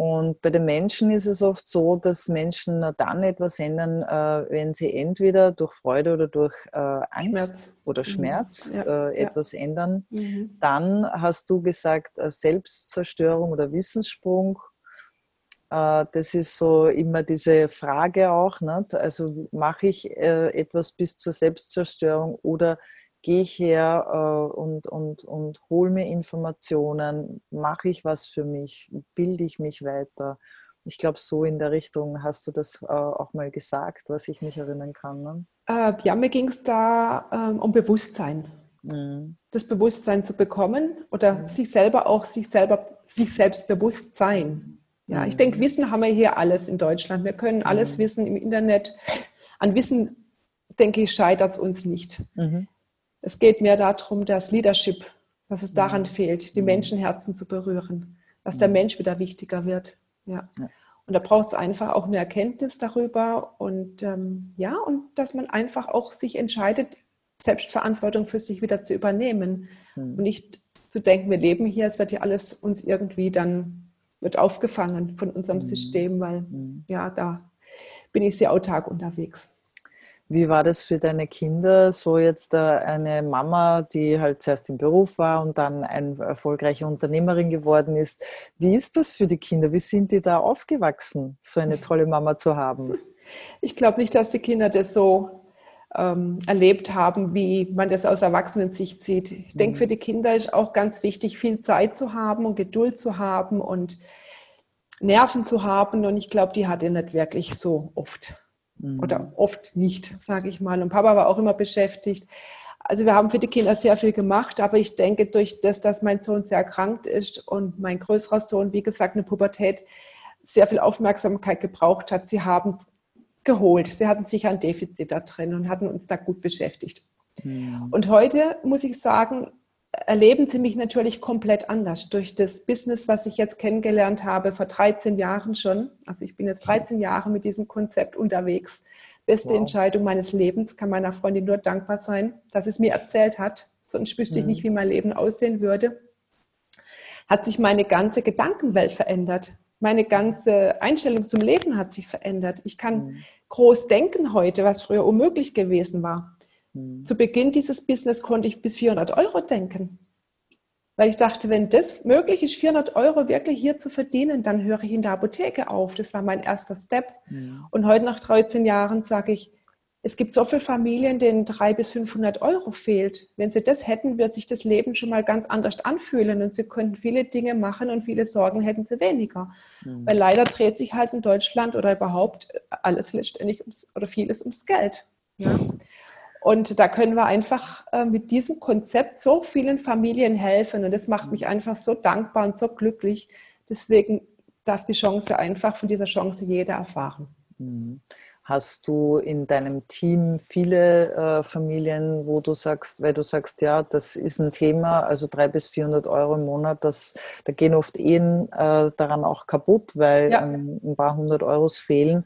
Und bei den Menschen ist es oft so, dass Menschen dann etwas ändern, äh, wenn sie entweder durch Freude oder durch äh, Angst Schmerz. oder mhm. Schmerz ja. Äh, etwas ja. ändern. Mhm. Dann hast du gesagt, Selbstzerstörung oder Wissenssprung. Das ist so immer diese Frage auch. Nicht? Also mache ich etwas bis zur Selbstzerstörung oder gehe ich her äh, und, und, und hole mir Informationen, mache ich was für mich, bilde ich mich weiter. Ich glaube, so in der Richtung hast du das äh, auch mal gesagt, was ich mich erinnern kann. Ne? Äh, ja, mir ging es da ähm, um Bewusstsein. Mhm. Das Bewusstsein zu bekommen oder mhm. sich selber auch sich selber sich selbst bewusst sein. Ja, ich denke, Wissen haben wir hier alles in Deutschland. Wir können alles mhm. wissen im Internet. An Wissen, denke ich, scheitert es uns nicht. Mhm. Es geht mehr darum, dass Leadership, was es daran mhm. fehlt, die mhm. Menschenherzen zu berühren, dass der mhm. Mensch wieder wichtiger wird. Ja. ja. Und da braucht es einfach auch eine Erkenntnis darüber und ähm, ja, und dass man einfach auch sich entscheidet, Selbstverantwortung für sich wieder zu übernehmen mhm. und nicht zu denken, wir leben hier, es wird ja alles uns irgendwie dann wird aufgefangen von unserem mhm. System, weil mhm. ja, da bin ich sehr autark unterwegs. Wie war das für deine Kinder, so jetzt äh, eine Mama, die halt zuerst im Beruf war und dann eine erfolgreiche Unternehmerin geworden ist? Wie ist das für die Kinder? Wie sind die da aufgewachsen, so eine tolle Mama zu haben? Ich glaube nicht, dass die Kinder das so ähm, erlebt haben, wie man das aus Erwachsenensicht sieht. Ich denke, mhm. für die Kinder ist auch ganz wichtig, viel Zeit zu haben und Geduld zu haben und Nerven zu haben. Und ich glaube, die hat er nicht wirklich so oft. Mhm. Oder oft nicht, sage ich mal. Und Papa war auch immer beschäftigt. Also wir haben für die Kinder sehr viel gemacht, aber ich denke, durch das, dass mein Sohn sehr erkrankt ist und mein größerer Sohn, wie gesagt, eine Pubertät sehr viel Aufmerksamkeit gebraucht hat, sie haben es geholt. Sie hatten sicher ein Defizit da drin und hatten uns da gut beschäftigt. Ja. Und heute muss ich sagen, erleben sie mich natürlich komplett anders durch das Business, was ich jetzt kennengelernt habe vor 13 Jahren schon. Also ich bin jetzt 13 Jahre mit diesem Konzept unterwegs. Beste wow. Entscheidung meines Lebens, kann meiner Freundin nur dankbar sein, dass es mir erzählt hat. Sonst wüsste mhm. ich nicht, wie mein Leben aussehen würde. Hat sich meine ganze Gedankenwelt verändert meine ganze Einstellung zum Leben hat sich verändert. Ich kann mhm. groß denken heute, was früher unmöglich gewesen war. Mhm. Zu Beginn dieses Business konnte ich bis 400 Euro denken. Weil ich dachte, wenn das möglich ist, 400 Euro wirklich hier zu verdienen, dann höre ich in der Apotheke auf. Das war mein erster Step. Mhm. Und heute nach 13 Jahren sage ich, es gibt so viele Familien, denen 300 bis 500 Euro fehlt. Wenn sie das hätten, wird sich das Leben schon mal ganz anders anfühlen und sie könnten viele Dinge machen und viele Sorgen hätten sie weniger. Mhm. Weil leider dreht sich halt in Deutschland oder überhaupt alles letztendlich ums, oder vieles ums Geld. Ja? Und da können wir einfach äh, mit diesem Konzept so vielen Familien helfen und das macht mich einfach so dankbar und so glücklich. Deswegen darf die Chance einfach von dieser Chance jeder erfahren. Mhm. Hast du in deinem Team viele äh, Familien, wo du sagst, weil du sagst, ja, das ist ein Thema, also 300 bis 400 Euro im Monat, das, da gehen oft Ehen äh, daran auch kaputt, weil ja. ähm, ein paar hundert Euros fehlen.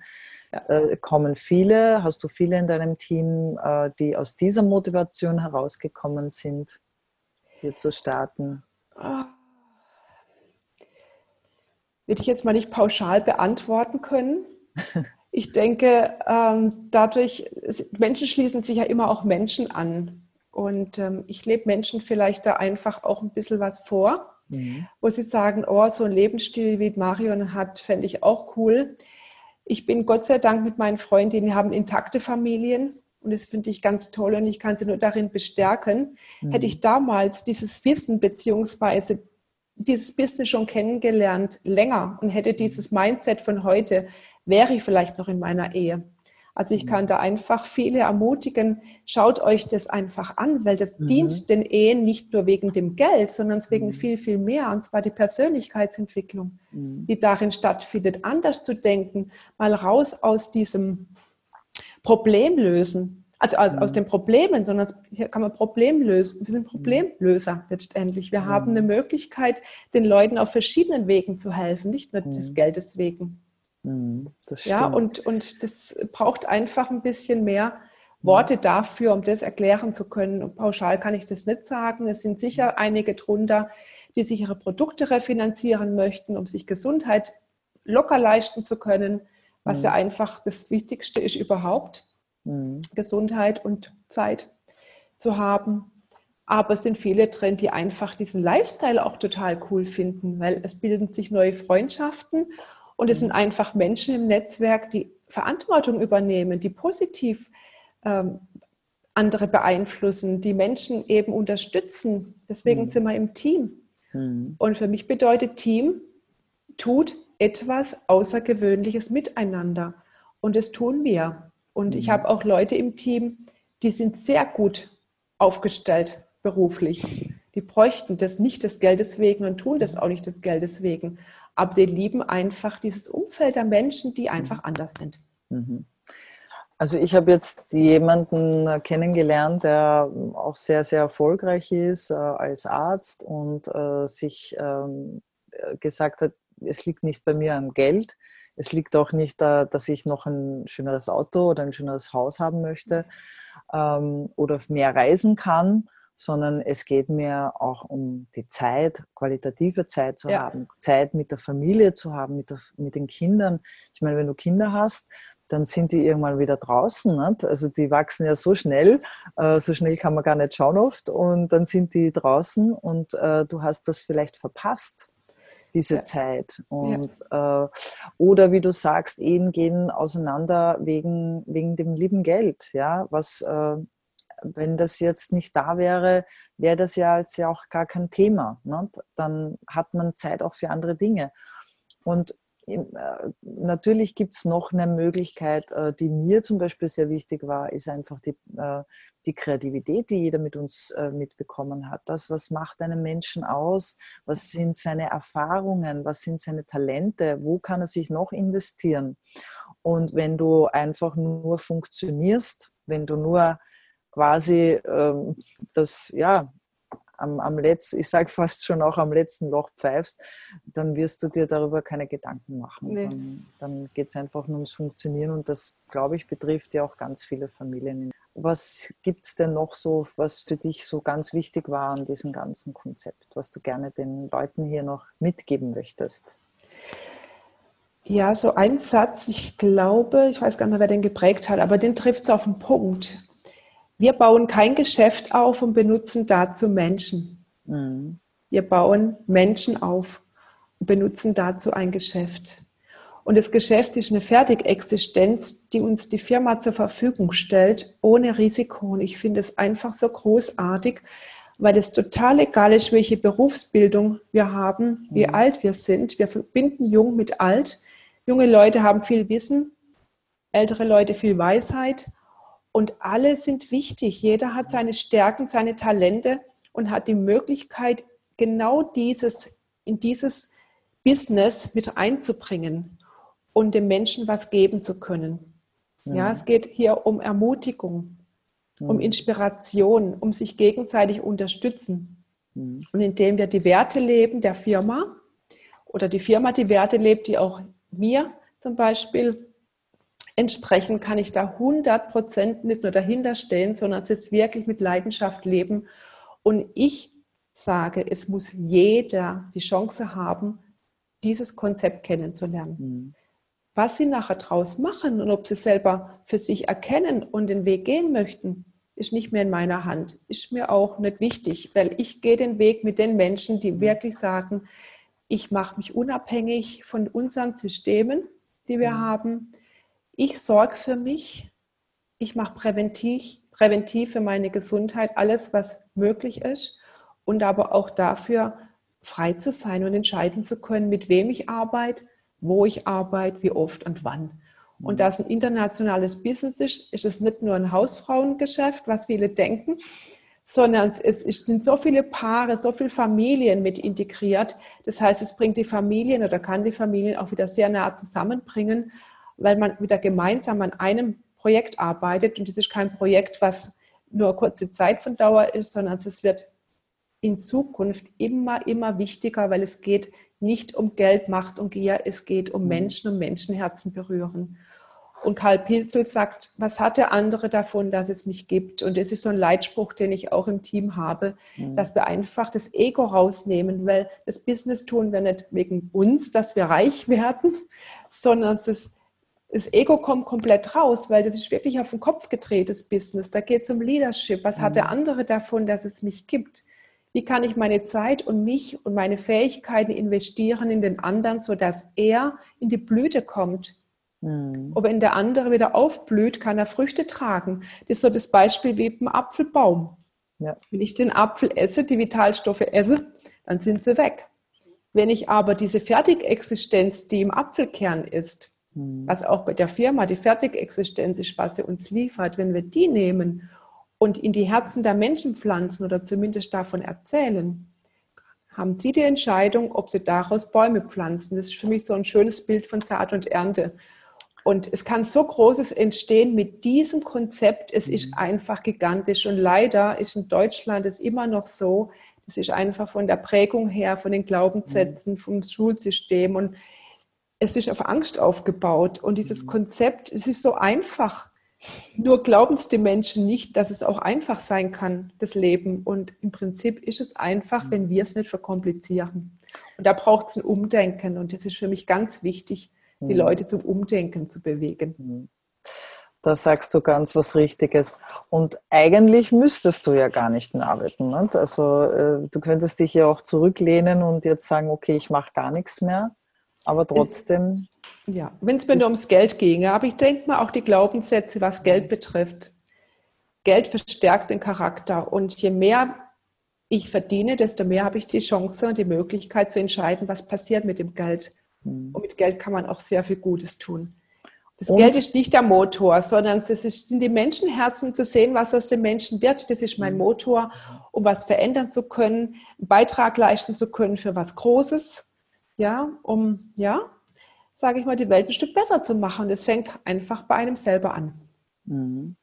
Äh, kommen viele, hast du viele in deinem Team, äh, die aus dieser Motivation herausgekommen sind, hier zu starten? Oh. Würde ich jetzt mal nicht pauschal beantworten können. ich denke, ähm, dadurch, Menschen schließen sich ja immer auch Menschen an. Und ähm, ich lebe Menschen vielleicht da einfach auch ein bisschen was vor, mhm. wo sie sagen, oh, so ein Lebensstil wie Marion hat, fände ich auch cool. Ich bin Gott sei Dank mit meinen Freundinnen, die haben intakte Familien und das finde ich ganz toll und ich kann sie nur darin bestärken. Mhm. Hätte ich damals dieses Wissen beziehungsweise dieses Business schon kennengelernt, länger und hätte dieses Mindset von heute, wäre ich vielleicht noch in meiner Ehe. Also ich kann mhm. da einfach viele ermutigen, schaut euch das einfach an, weil das mhm. dient den Ehen nicht nur wegen dem Geld, sondern wegen mhm. viel, viel mehr, und zwar die Persönlichkeitsentwicklung, mhm. die darin stattfindet, anders zu denken, mal raus aus diesem Problem lösen, also aus, aus mhm. den Problemen, sondern hier kann man Problem lösen. Wir sind Problemlöser letztendlich. Wir haben eine Möglichkeit, den Leuten auf verschiedenen Wegen zu helfen, nicht nur des Geldes wegen. Mhm, ja, und, und das braucht einfach ein bisschen mehr Worte dafür, um das erklären zu können. Und pauschal kann ich das nicht sagen. Es sind sicher einige drunter, die sich ihre Produkte refinanzieren möchten, um sich Gesundheit locker leisten zu können, was mhm. ja einfach das Wichtigste ist überhaupt, mhm. Gesundheit und Zeit zu haben. Aber es sind viele drin, die einfach diesen Lifestyle auch total cool finden, weil es bilden sich neue Freundschaften und es sind mhm. einfach Menschen im Netzwerk, die Verantwortung übernehmen, die positiv ähm, andere beeinflussen, die Menschen eben unterstützen. Deswegen mhm. sind wir im Team. Mhm. Und für mich bedeutet Team, tut etwas Außergewöhnliches miteinander. Und das tun wir. Und mhm. ich habe auch Leute im Team, die sind sehr gut aufgestellt beruflich. Die bräuchten das nicht des Geldes wegen und tun das auch nicht des Geldes wegen. Aber die lieben einfach dieses Umfeld der Menschen, die einfach mhm. anders sind. Mhm. Also ich habe jetzt jemanden kennengelernt, der auch sehr, sehr erfolgreich ist äh, als Arzt und äh, sich ähm, gesagt hat, es liegt nicht bei mir am Geld, es liegt auch nicht da, dass ich noch ein schöneres Auto oder ein schöneres Haus haben möchte ähm, oder mehr reisen kann, sondern es geht mir auch um die Zeit, qualitative Zeit zu ja. haben, Zeit mit der Familie zu haben, mit, der, mit den Kindern. Ich meine, wenn du Kinder hast, dann sind die irgendwann wieder draußen. Nicht? Also die wachsen ja so schnell, äh, so schnell kann man gar nicht schauen oft und dann sind die draußen und äh, du hast das vielleicht verpasst diese ja. Zeit. Und, ja. äh, oder wie du sagst, Ehen gehen auseinander wegen, wegen dem lieben Geld. Ja, was, äh, wenn das jetzt nicht da wäre, wäre das ja jetzt ja auch gar kein Thema. Ne? Dann hat man Zeit auch für andere Dinge. Und äh, natürlich gibt es noch eine Möglichkeit, äh, die mir zum Beispiel sehr wichtig war, ist einfach die, äh, die Kreativität, die jeder mit uns mitbekommen hat. Das, was macht einen Menschen aus? Was sind seine Erfahrungen? Was sind seine Talente? Wo kann er sich noch investieren? Und wenn du einfach nur funktionierst, wenn du nur quasi ähm, das, ja, am, am letzten, ich sage fast schon auch am letzten Loch pfeifst, dann wirst du dir darüber keine Gedanken machen. Nee. Dann, dann geht es einfach nur ums Funktionieren und das, glaube ich, betrifft ja auch ganz viele Familien. Was gibt es denn noch so, was für dich so ganz wichtig war an diesem ganzen Konzept, was du gerne den Leuten hier noch mitgeben möchtest? Ja, so ein Satz, ich glaube, ich weiß gar nicht mehr, wer den geprägt hat, aber den trifft es auf den Punkt. Wir bauen kein Geschäft auf und benutzen dazu Menschen. Mhm. Wir bauen Menschen auf und benutzen dazu ein Geschäft. Und das Geschäft ist eine Fertigexistenz, die uns die Firma zur Verfügung stellt, ohne Risiko. Und ich finde es einfach so großartig, weil es total egal ist, welche Berufsbildung wir haben, wie mhm. alt wir sind. Wir verbinden jung mit alt. Junge Leute haben viel Wissen, ältere Leute viel Weisheit und alle sind wichtig. Jeder hat seine Stärken, seine Talente und hat die Möglichkeit, genau dieses in dieses Business mit einzubringen und dem Menschen was geben zu können. Ja, ja es geht hier um Ermutigung, ja. um Inspiration, um sich gegenseitig unterstützen. Ja. Und indem wir die Werte leben der Firma oder die Firma die Werte lebt, die auch mir zum Beispiel Entsprechend kann ich da 100 Prozent nicht nur dahinter stehen, sondern es ist wirklich mit Leidenschaft leben. Und ich sage, es muss jeder die Chance haben, dieses Konzept kennenzulernen. Mhm. Was sie nachher draus machen und ob sie selber für sich erkennen und den Weg gehen möchten, ist nicht mehr in meiner Hand. Ist mir auch nicht wichtig, weil ich gehe den Weg mit den Menschen, die mhm. wirklich sagen, ich mache mich unabhängig von unseren Systemen, die wir mhm. haben ich sorge für mich, ich mache präventiv, präventiv für meine Gesundheit alles, was möglich ist und aber auch dafür frei zu sein und entscheiden zu können, mit wem ich arbeite, wo ich arbeite, wie oft und wann. Und da es ein internationales Business ist, ist es nicht nur ein Hausfrauengeschäft, was viele denken, sondern es sind so viele Paare, so viele Familien mit integriert. Das heißt, es bringt die Familien oder kann die Familien auch wieder sehr nah zusammenbringen weil man wieder gemeinsam an einem Projekt arbeitet. Und das ist kein Projekt, was nur kurze Zeit von Dauer ist, sondern es wird in Zukunft immer, immer wichtiger, weil es geht nicht um Geld, Macht und Gier, es geht um mhm. Menschen und Menschenherzen berühren. Und Karl Pilzel sagt, was hat der andere davon, dass es mich gibt? Und das ist so ein Leitspruch, den ich auch im Team habe, mhm. dass wir einfach das Ego rausnehmen, weil das Business tun wir nicht wegen uns, dass wir reich werden, sondern es ist das Ego kommt komplett raus, weil das ist wirklich auf den Kopf gedrehtes Business. Da geht es um Leadership. Was mhm. hat der mhm. andere davon, dass es mich gibt? Wie kann ich meine Zeit und mich und meine Fähigkeiten investieren in den anderen, sodass er in die Blüte kommt? Mhm. Und wenn der andere wieder aufblüht, kann er Früchte tragen. Das ist so das Beispiel wie beim Apfelbaum. Ja. Wenn ich den Apfel esse, die Vitalstoffe esse, dann sind sie weg. Wenn ich aber diese Fertigexistenz, die im Apfelkern ist. Was auch bei der Firma die Fertigexistenz ist, was sie uns liefert, wenn wir die nehmen und in die Herzen der Menschen pflanzen oder zumindest davon erzählen, haben sie die Entscheidung, ob sie daraus Bäume pflanzen. Das ist für mich so ein schönes Bild von Saat und Ernte. Und es kann so Großes entstehen mit diesem Konzept. Es ist mhm. einfach gigantisch. Und leider ist in Deutschland es immer noch so, das ist einfach von der Prägung her, von den Glaubenssätzen, mhm. vom Schulsystem. Und es ist auf Angst aufgebaut. Und dieses mhm. Konzept, es ist so einfach. Nur glauben es die Menschen nicht, dass es auch einfach sein kann, das Leben. Und im Prinzip ist es einfach, wenn wir es nicht verkomplizieren. Und da braucht es ein Umdenken. Und das ist für mich ganz wichtig, die Leute zum Umdenken zu bewegen. Da sagst du ganz was Richtiges. Und eigentlich müsstest du ja gar nicht mehr arbeiten. Nicht? Also äh, du könntest dich ja auch zurücklehnen und jetzt sagen, okay, ich mache gar nichts mehr. Aber trotzdem. Ja, wenn es mir nur ums Geld ginge. Aber ich denke mal auch die Glaubenssätze, was Geld betrifft. Geld verstärkt den Charakter. Und je mehr ich verdiene, desto mehr habe ich die Chance und die Möglichkeit zu entscheiden, was passiert mit dem Geld. Und mit Geld kann man auch sehr viel Gutes tun. Das und? Geld ist nicht der Motor, sondern es sind die Menschenherzen zu sehen, was aus den Menschen wird. Das ist mein Motor, um was verändern zu können, einen Beitrag leisten zu können für was Großes. Ja, um, ja, sage ich mal, die Welt ein Stück besser zu machen. Das fängt einfach bei einem selber an. Mhm.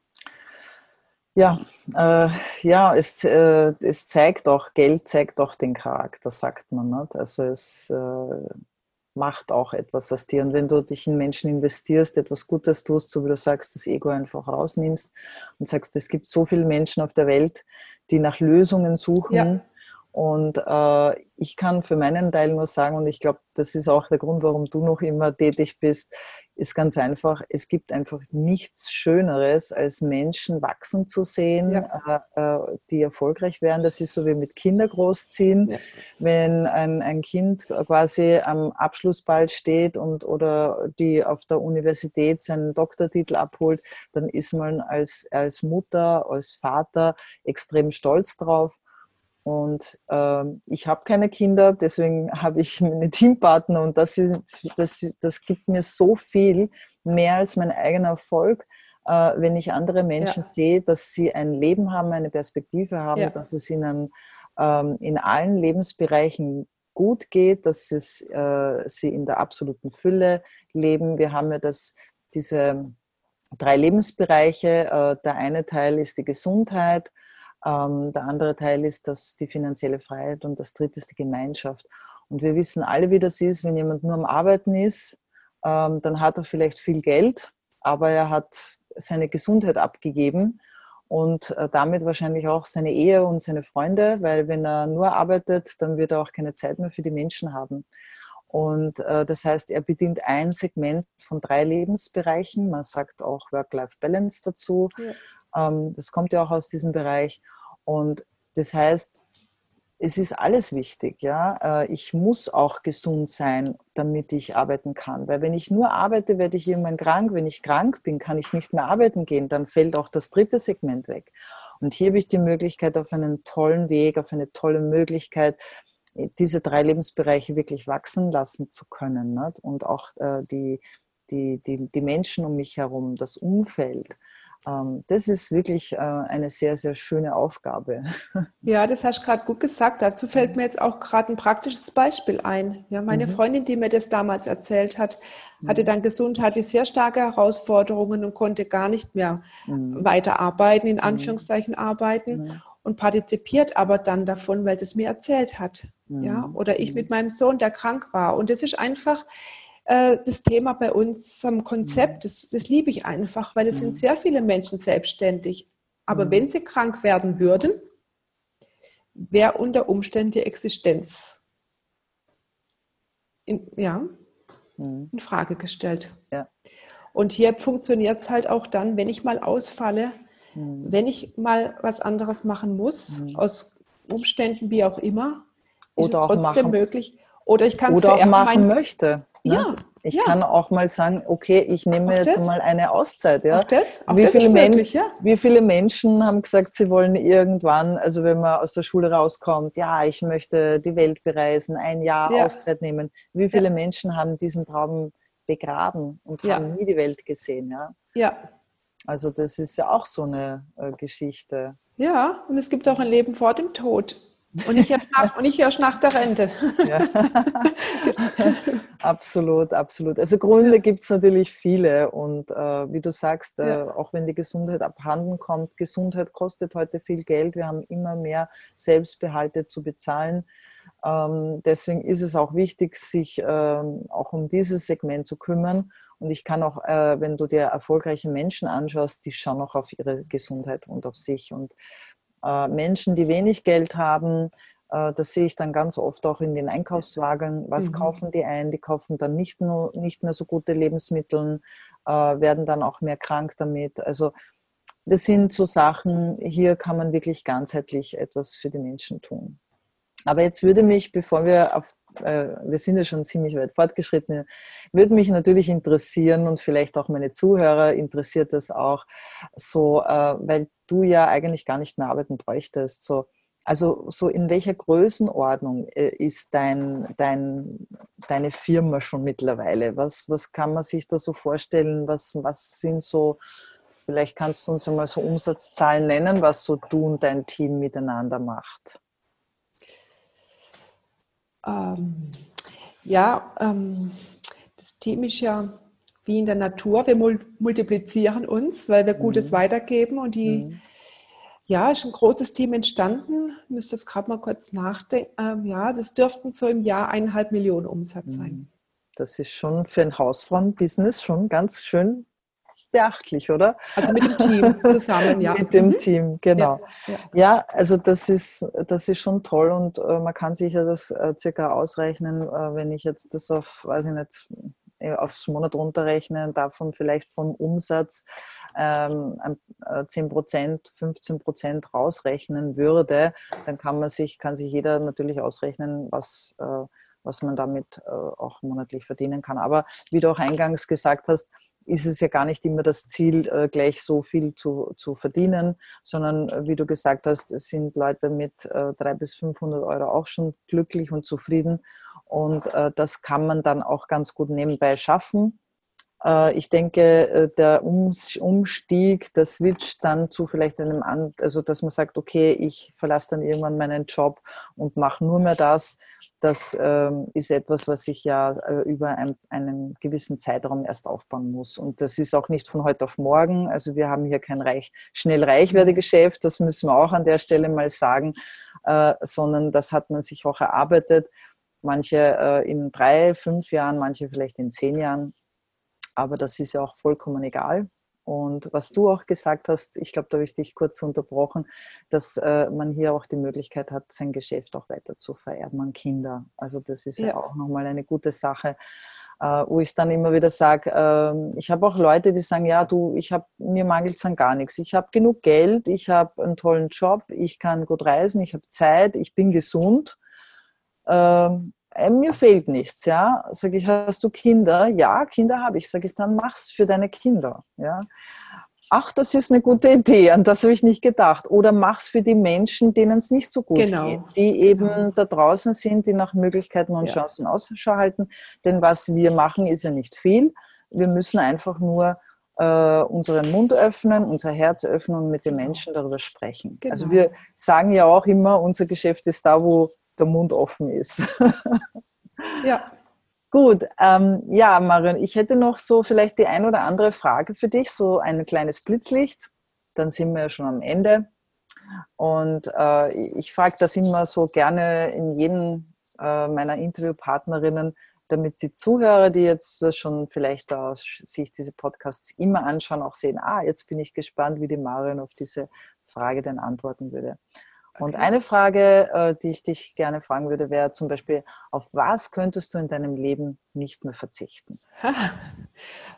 Ja, äh, ja, es, äh, es zeigt auch, Geld zeigt auch den Charakter, sagt man. Nicht? Also es äh, macht auch etwas aus dir. Und wenn du dich in Menschen investierst, etwas Gutes tust, so wie du sagst, das Ego einfach rausnimmst und sagst, es gibt so viele Menschen auf der Welt, die nach Lösungen suchen. Ja. Und äh, ich kann für meinen Teil nur sagen, und ich glaube, das ist auch der Grund, warum du noch immer tätig bist, ist ganz einfach, es gibt einfach nichts Schöneres, als Menschen wachsen zu sehen, ja. äh, äh die erfolgreich werden. Das ist so wie mit Kinder großziehen. Ja. Wenn ein, ein Kind quasi am Abschlussball steht und oder die auf der Universität seinen Doktortitel abholt, dann ist man als, als Mutter, als Vater extrem stolz drauf. Und äh, ich habe keine Kinder, deswegen habe ich meine Teampartner und das, ist, das, das gibt mir so viel mehr als mein eigener Erfolg, äh, wenn ich andere Menschen ja. sehe, dass sie ein Leben haben, eine Perspektive haben, ja. dass es ihnen ähm, in allen Lebensbereichen gut geht, dass es, äh, sie in der absoluten Fülle leben. Wir haben ja das, diese drei Lebensbereiche. Äh, der eine Teil ist die Gesundheit, ähm, der andere Teil ist das, die finanzielle Freiheit und das dritte ist die Gemeinschaft. Und wir wissen alle, wie das ist, wenn jemand nur am Arbeiten ist, ähm, dann hat er vielleicht viel Geld, aber er hat seine Gesundheit abgegeben und äh, damit wahrscheinlich auch seine Ehe und seine Freunde, weil wenn er nur arbeitet, dann wird er auch keine Zeit mehr für die Menschen haben. Und äh, das heißt, er bedient ein Segment von drei Lebensbereichen. Man sagt auch Work-Life-Balance dazu. Ja. Ähm, das kommt ja auch aus diesem Bereich. Und das heißt, es ist alles wichtig. Ja? Äh, ich muss auch gesund sein, damit ich arbeiten kann. Weil wenn ich nur arbeite, werde ich irgendwann krank. Wenn ich krank bin, kann ich nicht mehr arbeiten gehen. Dann fällt auch das dritte Segment weg. Und hier habe ich die Möglichkeit, auf einen tollen Weg, auf eine tolle Möglichkeit, diese drei Lebensbereiche wirklich wachsen lassen zu können. Nicht? Und auch äh, die, die, die, die Menschen um mich herum, das Umfeld das ist wirklich äh, eine sehr, sehr schöne Aufgabe. Ja, das hast du gerade gut gesagt. Dazu fällt mir jetzt auch gerade ein praktisches Beispiel ein. Ja, meine mhm. Freundin, die mir das damals erzählt hat, hatte mhm. dann gesundheitlich sehr starke Herausforderungen und konnte gar nicht mehr mhm. weiterarbeiten, in mhm. Anführungszeichen arbeiten mhm. und partizipiert aber dann davon, weil sie es mir erzählt hat. Ja, mhm. oder ich mit meinem Sohn, der krank war. Und das ist einfach, äh, das Thema bei uns am Konzept. Mhm. Das, das liebe ich einfach, weil es sind mhm. sehr viele Menschen selbstständig. Aber mhm. wenn sie krank werden würden, wäre unter Umständen die Existenz in, ja, in Frage gestellt. Ja. Und hier funktioniert es halt auch dann, wenn ich mal ausfalle, mhm. wenn ich mal was anderes machen muss, mhm. aus Umständen wie auch immer, ist Oder es trotzdem möglich. Oder ich kann es auch machen möchte. Ne? Ja. Ich ja. kann auch mal sagen, okay, ich nehme auch jetzt das? mal eine Auszeit. Ja? Auch das? Auch wie, das viele möglich, ja? wie viele Menschen haben gesagt, sie wollen irgendwann, also wenn man aus der Schule rauskommt, ja, ich möchte die Welt bereisen, ein Jahr ja. Auszeit nehmen. Wie viele Menschen haben diesen Traum begraben und haben nie die Welt gesehen? Ja. ja. Also das ist ja auch so eine äh, Geschichte. Ja, und es gibt auch ein Leben vor dem Tod. Und nicht erst nach, und nach der Rente. Ja. absolut, absolut. Also Gründe gibt es natürlich viele. Und äh, wie du sagst, äh, ja. auch wenn die Gesundheit abhanden kommt, Gesundheit kostet heute viel Geld. Wir haben immer mehr Selbstbehalte zu bezahlen. Ähm, deswegen ist es auch wichtig, sich ähm, auch um dieses Segment zu kümmern. Und ich kann auch, äh, wenn du dir erfolgreiche Menschen anschaust, die schauen auch auf ihre Gesundheit und auf sich. Und äh, Menschen, die wenig Geld haben, äh, das sehe ich dann ganz oft auch in den Einkaufswagen. Was mhm. kaufen die ein? Die kaufen dann nicht, nur, nicht mehr so gute Lebensmittel, äh, werden dann auch mehr krank damit. Also das sind so Sachen, hier kann man wirklich ganzheitlich etwas für die Menschen tun. Aber jetzt würde mich, bevor wir auf, wir sind ja schon ziemlich weit fortgeschritten, würde mich natürlich interessieren und vielleicht auch meine Zuhörer interessiert das auch so, weil du ja eigentlich gar nicht mehr arbeiten bräuchtest. So, also so in welcher Größenordnung äh, ist dein, dein, deine Firma schon mittlerweile? Was, was kann man sich da so vorstellen? Was, was sind so, vielleicht kannst du uns einmal so Umsatzzahlen nennen, was so du und dein Team miteinander macht? Ähm, ja, ähm, das Team ist ja wie in der Natur. Wir multiplizieren uns, weil wir Gutes mhm. weitergeben und die mhm ja, ist ein großes Team entstanden. Ich müsste jetzt gerade mal kurz nachdenken. Ähm, ja, das dürften so im Jahr eineinhalb Millionen Umsatz sein. Mhm. Das ist schon für ein Hausfrauen-Business schon ganz schön beachtlich, oder? Also mit dem Team zusammen, ja. mit dem mhm. Team, genau. Ja, ja. ja, also das ist, das ist schon toll und äh, man kann sich ja das äh, circa ausrechnen, äh, wenn ich jetzt das auf, weiß ich nicht, aufs Monat runterrechne, davon vielleicht vom Umsatz ähm, 10 Prozent, 15 Prozent rausrechnen würde, dann kann man sich, kann sich jeder natürlich ausrechnen, was, äh, was man damit äh, auch monatlich verdienen kann. Aber wie du auch eingangs gesagt hast, ist es ja gar nicht immer das Ziel, äh, gleich so viel zu, zu verdienen, sondern äh, wie du gesagt hast, sind Leute mit äh, 300 bis 500 Euro auch schon glücklich und zufrieden. Und äh, das kann man dann auch ganz gut nebenbei schaffen. Äh, ich denke, äh, der Umstieg, der Switch dann zu vielleicht einem, also dass man sagt, okay, ich verlasse dann irgendwann meinen Job und mache nur mehr das, das ähm, ist etwas, was ich ja äh, über einen gewissen Zeitraum erst aufbauen muss. Und das ist auch nicht von heute auf morgen. Also wir haben hier kein reich, schnell Reichwerdegeschäft, das müssen wir auch an der Stelle mal sagen, sondern das hat man sich auch erarbeitet. Manche in drei, fünf Jahren, manche vielleicht in zehn Jahren. Aber das ist ja auch vollkommen egal. Und was du auch gesagt hast, ich glaube, da habe ich dich kurz unterbrochen, dass äh, man hier auch die Möglichkeit hat, sein Geschäft auch weiter zu vererben an Kinder. Also das ist ja, ja auch nochmal eine gute Sache, äh, wo ich dann immer wieder sage, äh, ich habe auch Leute, die sagen, ja, du, ich habe, mir mangelt es an gar nichts. Ich habe genug Geld, ich habe einen tollen Job, ich kann gut reisen, ich habe Zeit, ich bin gesund. Ähm, äh, mir fehlt nichts, ja. Sage ich, hast du Kinder? Ja, Kinder habe ich. Sage ich, dann mach's für deine Kinder, ja. Ach, das ist eine gute Idee, an das habe ich nicht gedacht. Oder mach's für die Menschen, denen es nicht so gut genau. geht, die eben genau. da draußen sind, die nach Möglichkeiten und ja. Chancen Ausschau halten. Denn was wir machen, ist ja nicht viel. Wir müssen einfach nur äh, unseren Mund öffnen, unser Herz öffnen und mit den genau. Menschen darüber sprechen. Also genau. Also wir sagen ja auch immer, unser Geschäft ist da, wo der Mund offen ist. ja. Gut, ähm, ja, Marion, ich hätte noch so vielleicht die ein oder andere Frage für dich, so ein kleines Blitzlicht. Dann sind wir ja schon am Ende. Und äh, ich frage das immer so gerne in jedem äh, meiner Interviewpartnerinnen, damit die Zuhörer, die jetzt schon vielleicht äh, sich diese Podcasts immer anschauen, auch sehen, ah, jetzt bin ich gespannt, wie die Marion auf diese Frage dann antworten würde. Und eine Frage, äh, die ich dich gerne fragen würde, wäre zum Beispiel, auf was könntest du in deinem Leben nicht mehr verzichten?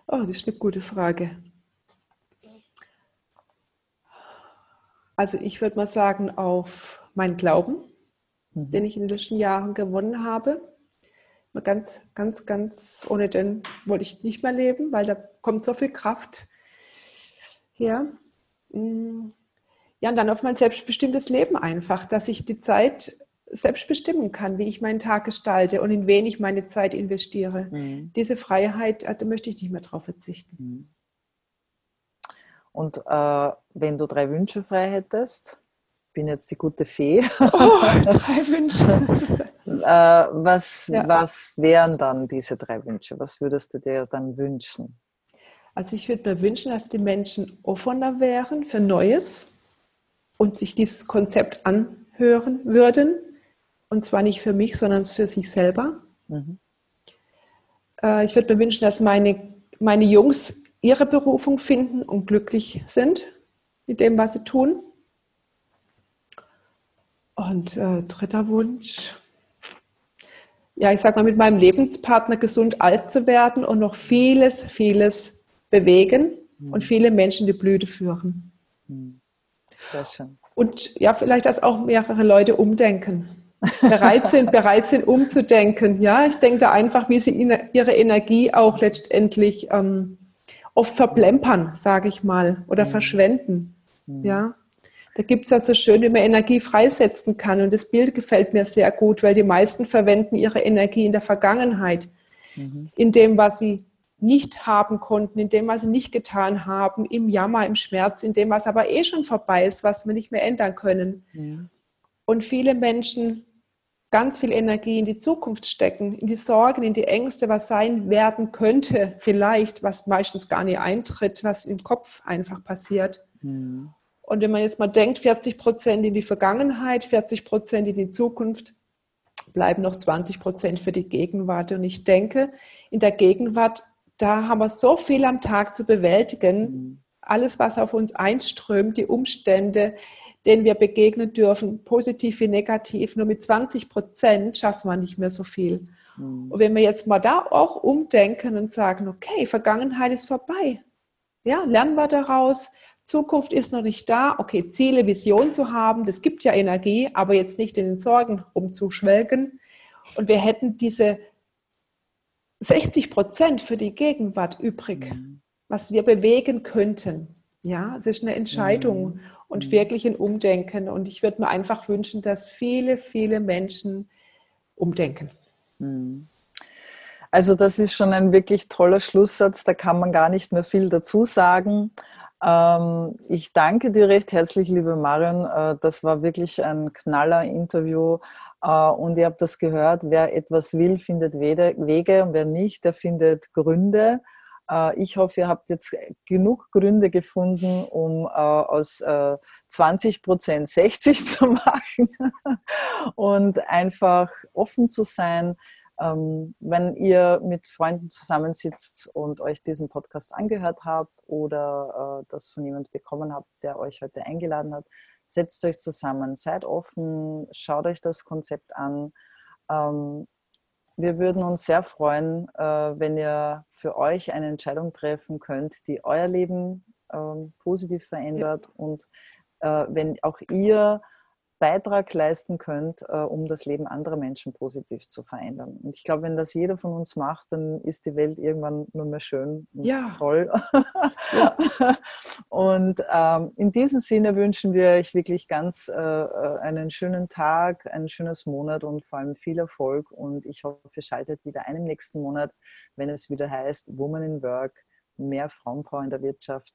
Oh, das ist eine gute Frage. Also ich würde mal sagen, auf meinen Glauben, mhm. den ich in den letzten Jahren gewonnen habe. Ganz, ganz, ganz, ohne den wollte ich nicht mehr leben, weil da kommt so viel Kraft her. Mm ja, und dann auf mein selbstbestimmtes Leben einfach, dass ich die Zeit selbst bestimmen kann, wie ich meinen Tag gestalte und in wen ich meine Zeit investiere. Mhm. Diese Freiheit, da möchte ich nicht mehr drauf verzichten. Mhm. Und äh, wenn du drei Wünsche frei hättest, bin jetzt die gute Fee. Oh, drei Wünsche. äh, was, ja. was wären dann diese drei Wünsche? Was würdest du dir dann wünschen? Also ich würde mir wünschen, dass die Menschen offener wären für Neues und sich dieses Konzept anhören würden. Und zwar nicht für mich, sondern für sich selber. Mhm. Äh, ich würde mir wünschen, dass meine, meine Jungs ihre Berufung finden und glücklich sind mit dem, was sie tun. Und äh, dritter Wunsch, ja, ich sag mal, mit meinem Lebenspartner gesund alt zu werden und noch vieles, vieles bewegen mhm. und viele Menschen die Blüte führen. Mhm. Sehr schön. Und ja, vielleicht, dass auch mehrere Leute umdenken. bereit sind, bereit sind, umzudenken. Ja, ich denke da einfach, wie sie ihre Energie auch letztendlich ähm, oft verplempern, sage ich mal, oder mhm. verschwenden. Mhm. Ja, da gibt es ja so schön, wie man Energie freisetzen kann. Und das Bild gefällt mir sehr gut, weil die meisten verwenden ihre Energie in der Vergangenheit, mhm. in dem, was sie nicht haben konnten, in dem, was sie nicht getan haben, im Jammer, im Schmerz, in dem, was aber eh schon vorbei ist, was wir nicht mehr ändern können. Mhm. Und viele Menschen ganz viel Energie in die Zukunft stecken, in die Sorgen, in die Ängste, was sein werden könnte, vielleicht, was meistens gar nicht eintritt, was im Kopf einfach passiert. Mhm. Und wenn man jetzt mal denkt, 40 Prozent in die Vergangenheit, 40 Prozent in die Zukunft, bleiben noch 20 Prozent für die Gegenwart. Und ich denke, in der Gegenwart, da haben wir so viel am Tag zu bewältigen. Mhm. Alles, was auf uns einströmt, die Umstände, denen wir begegnen dürfen, positiv wie negativ, nur mit 20 Prozent schaffen wir nicht mehr so viel. Mhm. Und wenn wir jetzt mal da auch umdenken und sagen, okay, Vergangenheit ist vorbei. Ja, lernen wir daraus, Zukunft ist noch nicht da. Okay, Ziele, Vision zu haben, das gibt ja Energie, aber jetzt nicht in den Sorgen rumzuschwelgen. Und wir hätten diese 60 Prozent für die Gegenwart übrig, mhm. was wir bewegen könnten. Ja, es ist eine Entscheidung mhm. und mhm. wirklich ein Umdenken. Und ich würde mir einfach wünschen, dass viele, viele Menschen umdenken. Mhm. Also das ist schon ein wirklich toller Schlusssatz, da kann man gar nicht mehr viel dazu sagen. Ähm, ich danke dir recht herzlich, liebe Marion. Äh, das war wirklich ein knaller Interview. Äh, und ihr habt das gehört, wer etwas will, findet Wege und wer nicht, der findet Gründe. Äh, ich hoffe, ihr habt jetzt genug Gründe gefunden, um aus 20 Prozent 60 zu machen und einfach offen zu sein ähm, wenn ihr mit Freunden zusammensitzt und euch diesen Podcast angehört habt oder äh, das von jemand bekommen habt, der euch heute eingeladen hat, setzt euch zusammen, seid offen, schaut euch das Konzept an. Ähm, wir würden uns sehr freuen, äh, wenn ihr für euch eine Entscheidung treffen könnt, die euer Leben ähm, positiv verändert ja. und äh, wenn auch ihr Beitrag leisten könnt, äh, um das Leben anderer Menschen positiv zu verändern. Und ich glaube, wenn das jeder von uns macht, dann ist die Welt irgendwann nur mehr schön und ja. toll. Ja. und ähm, in diesem Sinne wünschen wir euch wirklich ganz äh, äh, einen schönen Tag, ein schönes Monat und vor allem viel Erfolg. Und ich hoffe, ihr schaltet wieder einen nächsten Monat, wenn es wieder heißt Woman in Work, mehr Frauenpower in der Wirtschaft.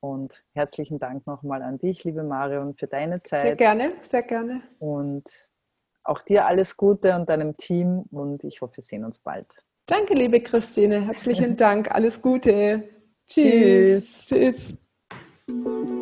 Und herzlichen Dank nochmal an dich, liebe Marion, für deine Zeit. Sehr gerne, sehr gerne. Und auch dir alles Gute und deinem Team und ich hoffe, wir sehen uns bald. Danke, liebe Christine. Herzlichen Dank. Alles Gute. Tschüss. Tschüss. Tschüss.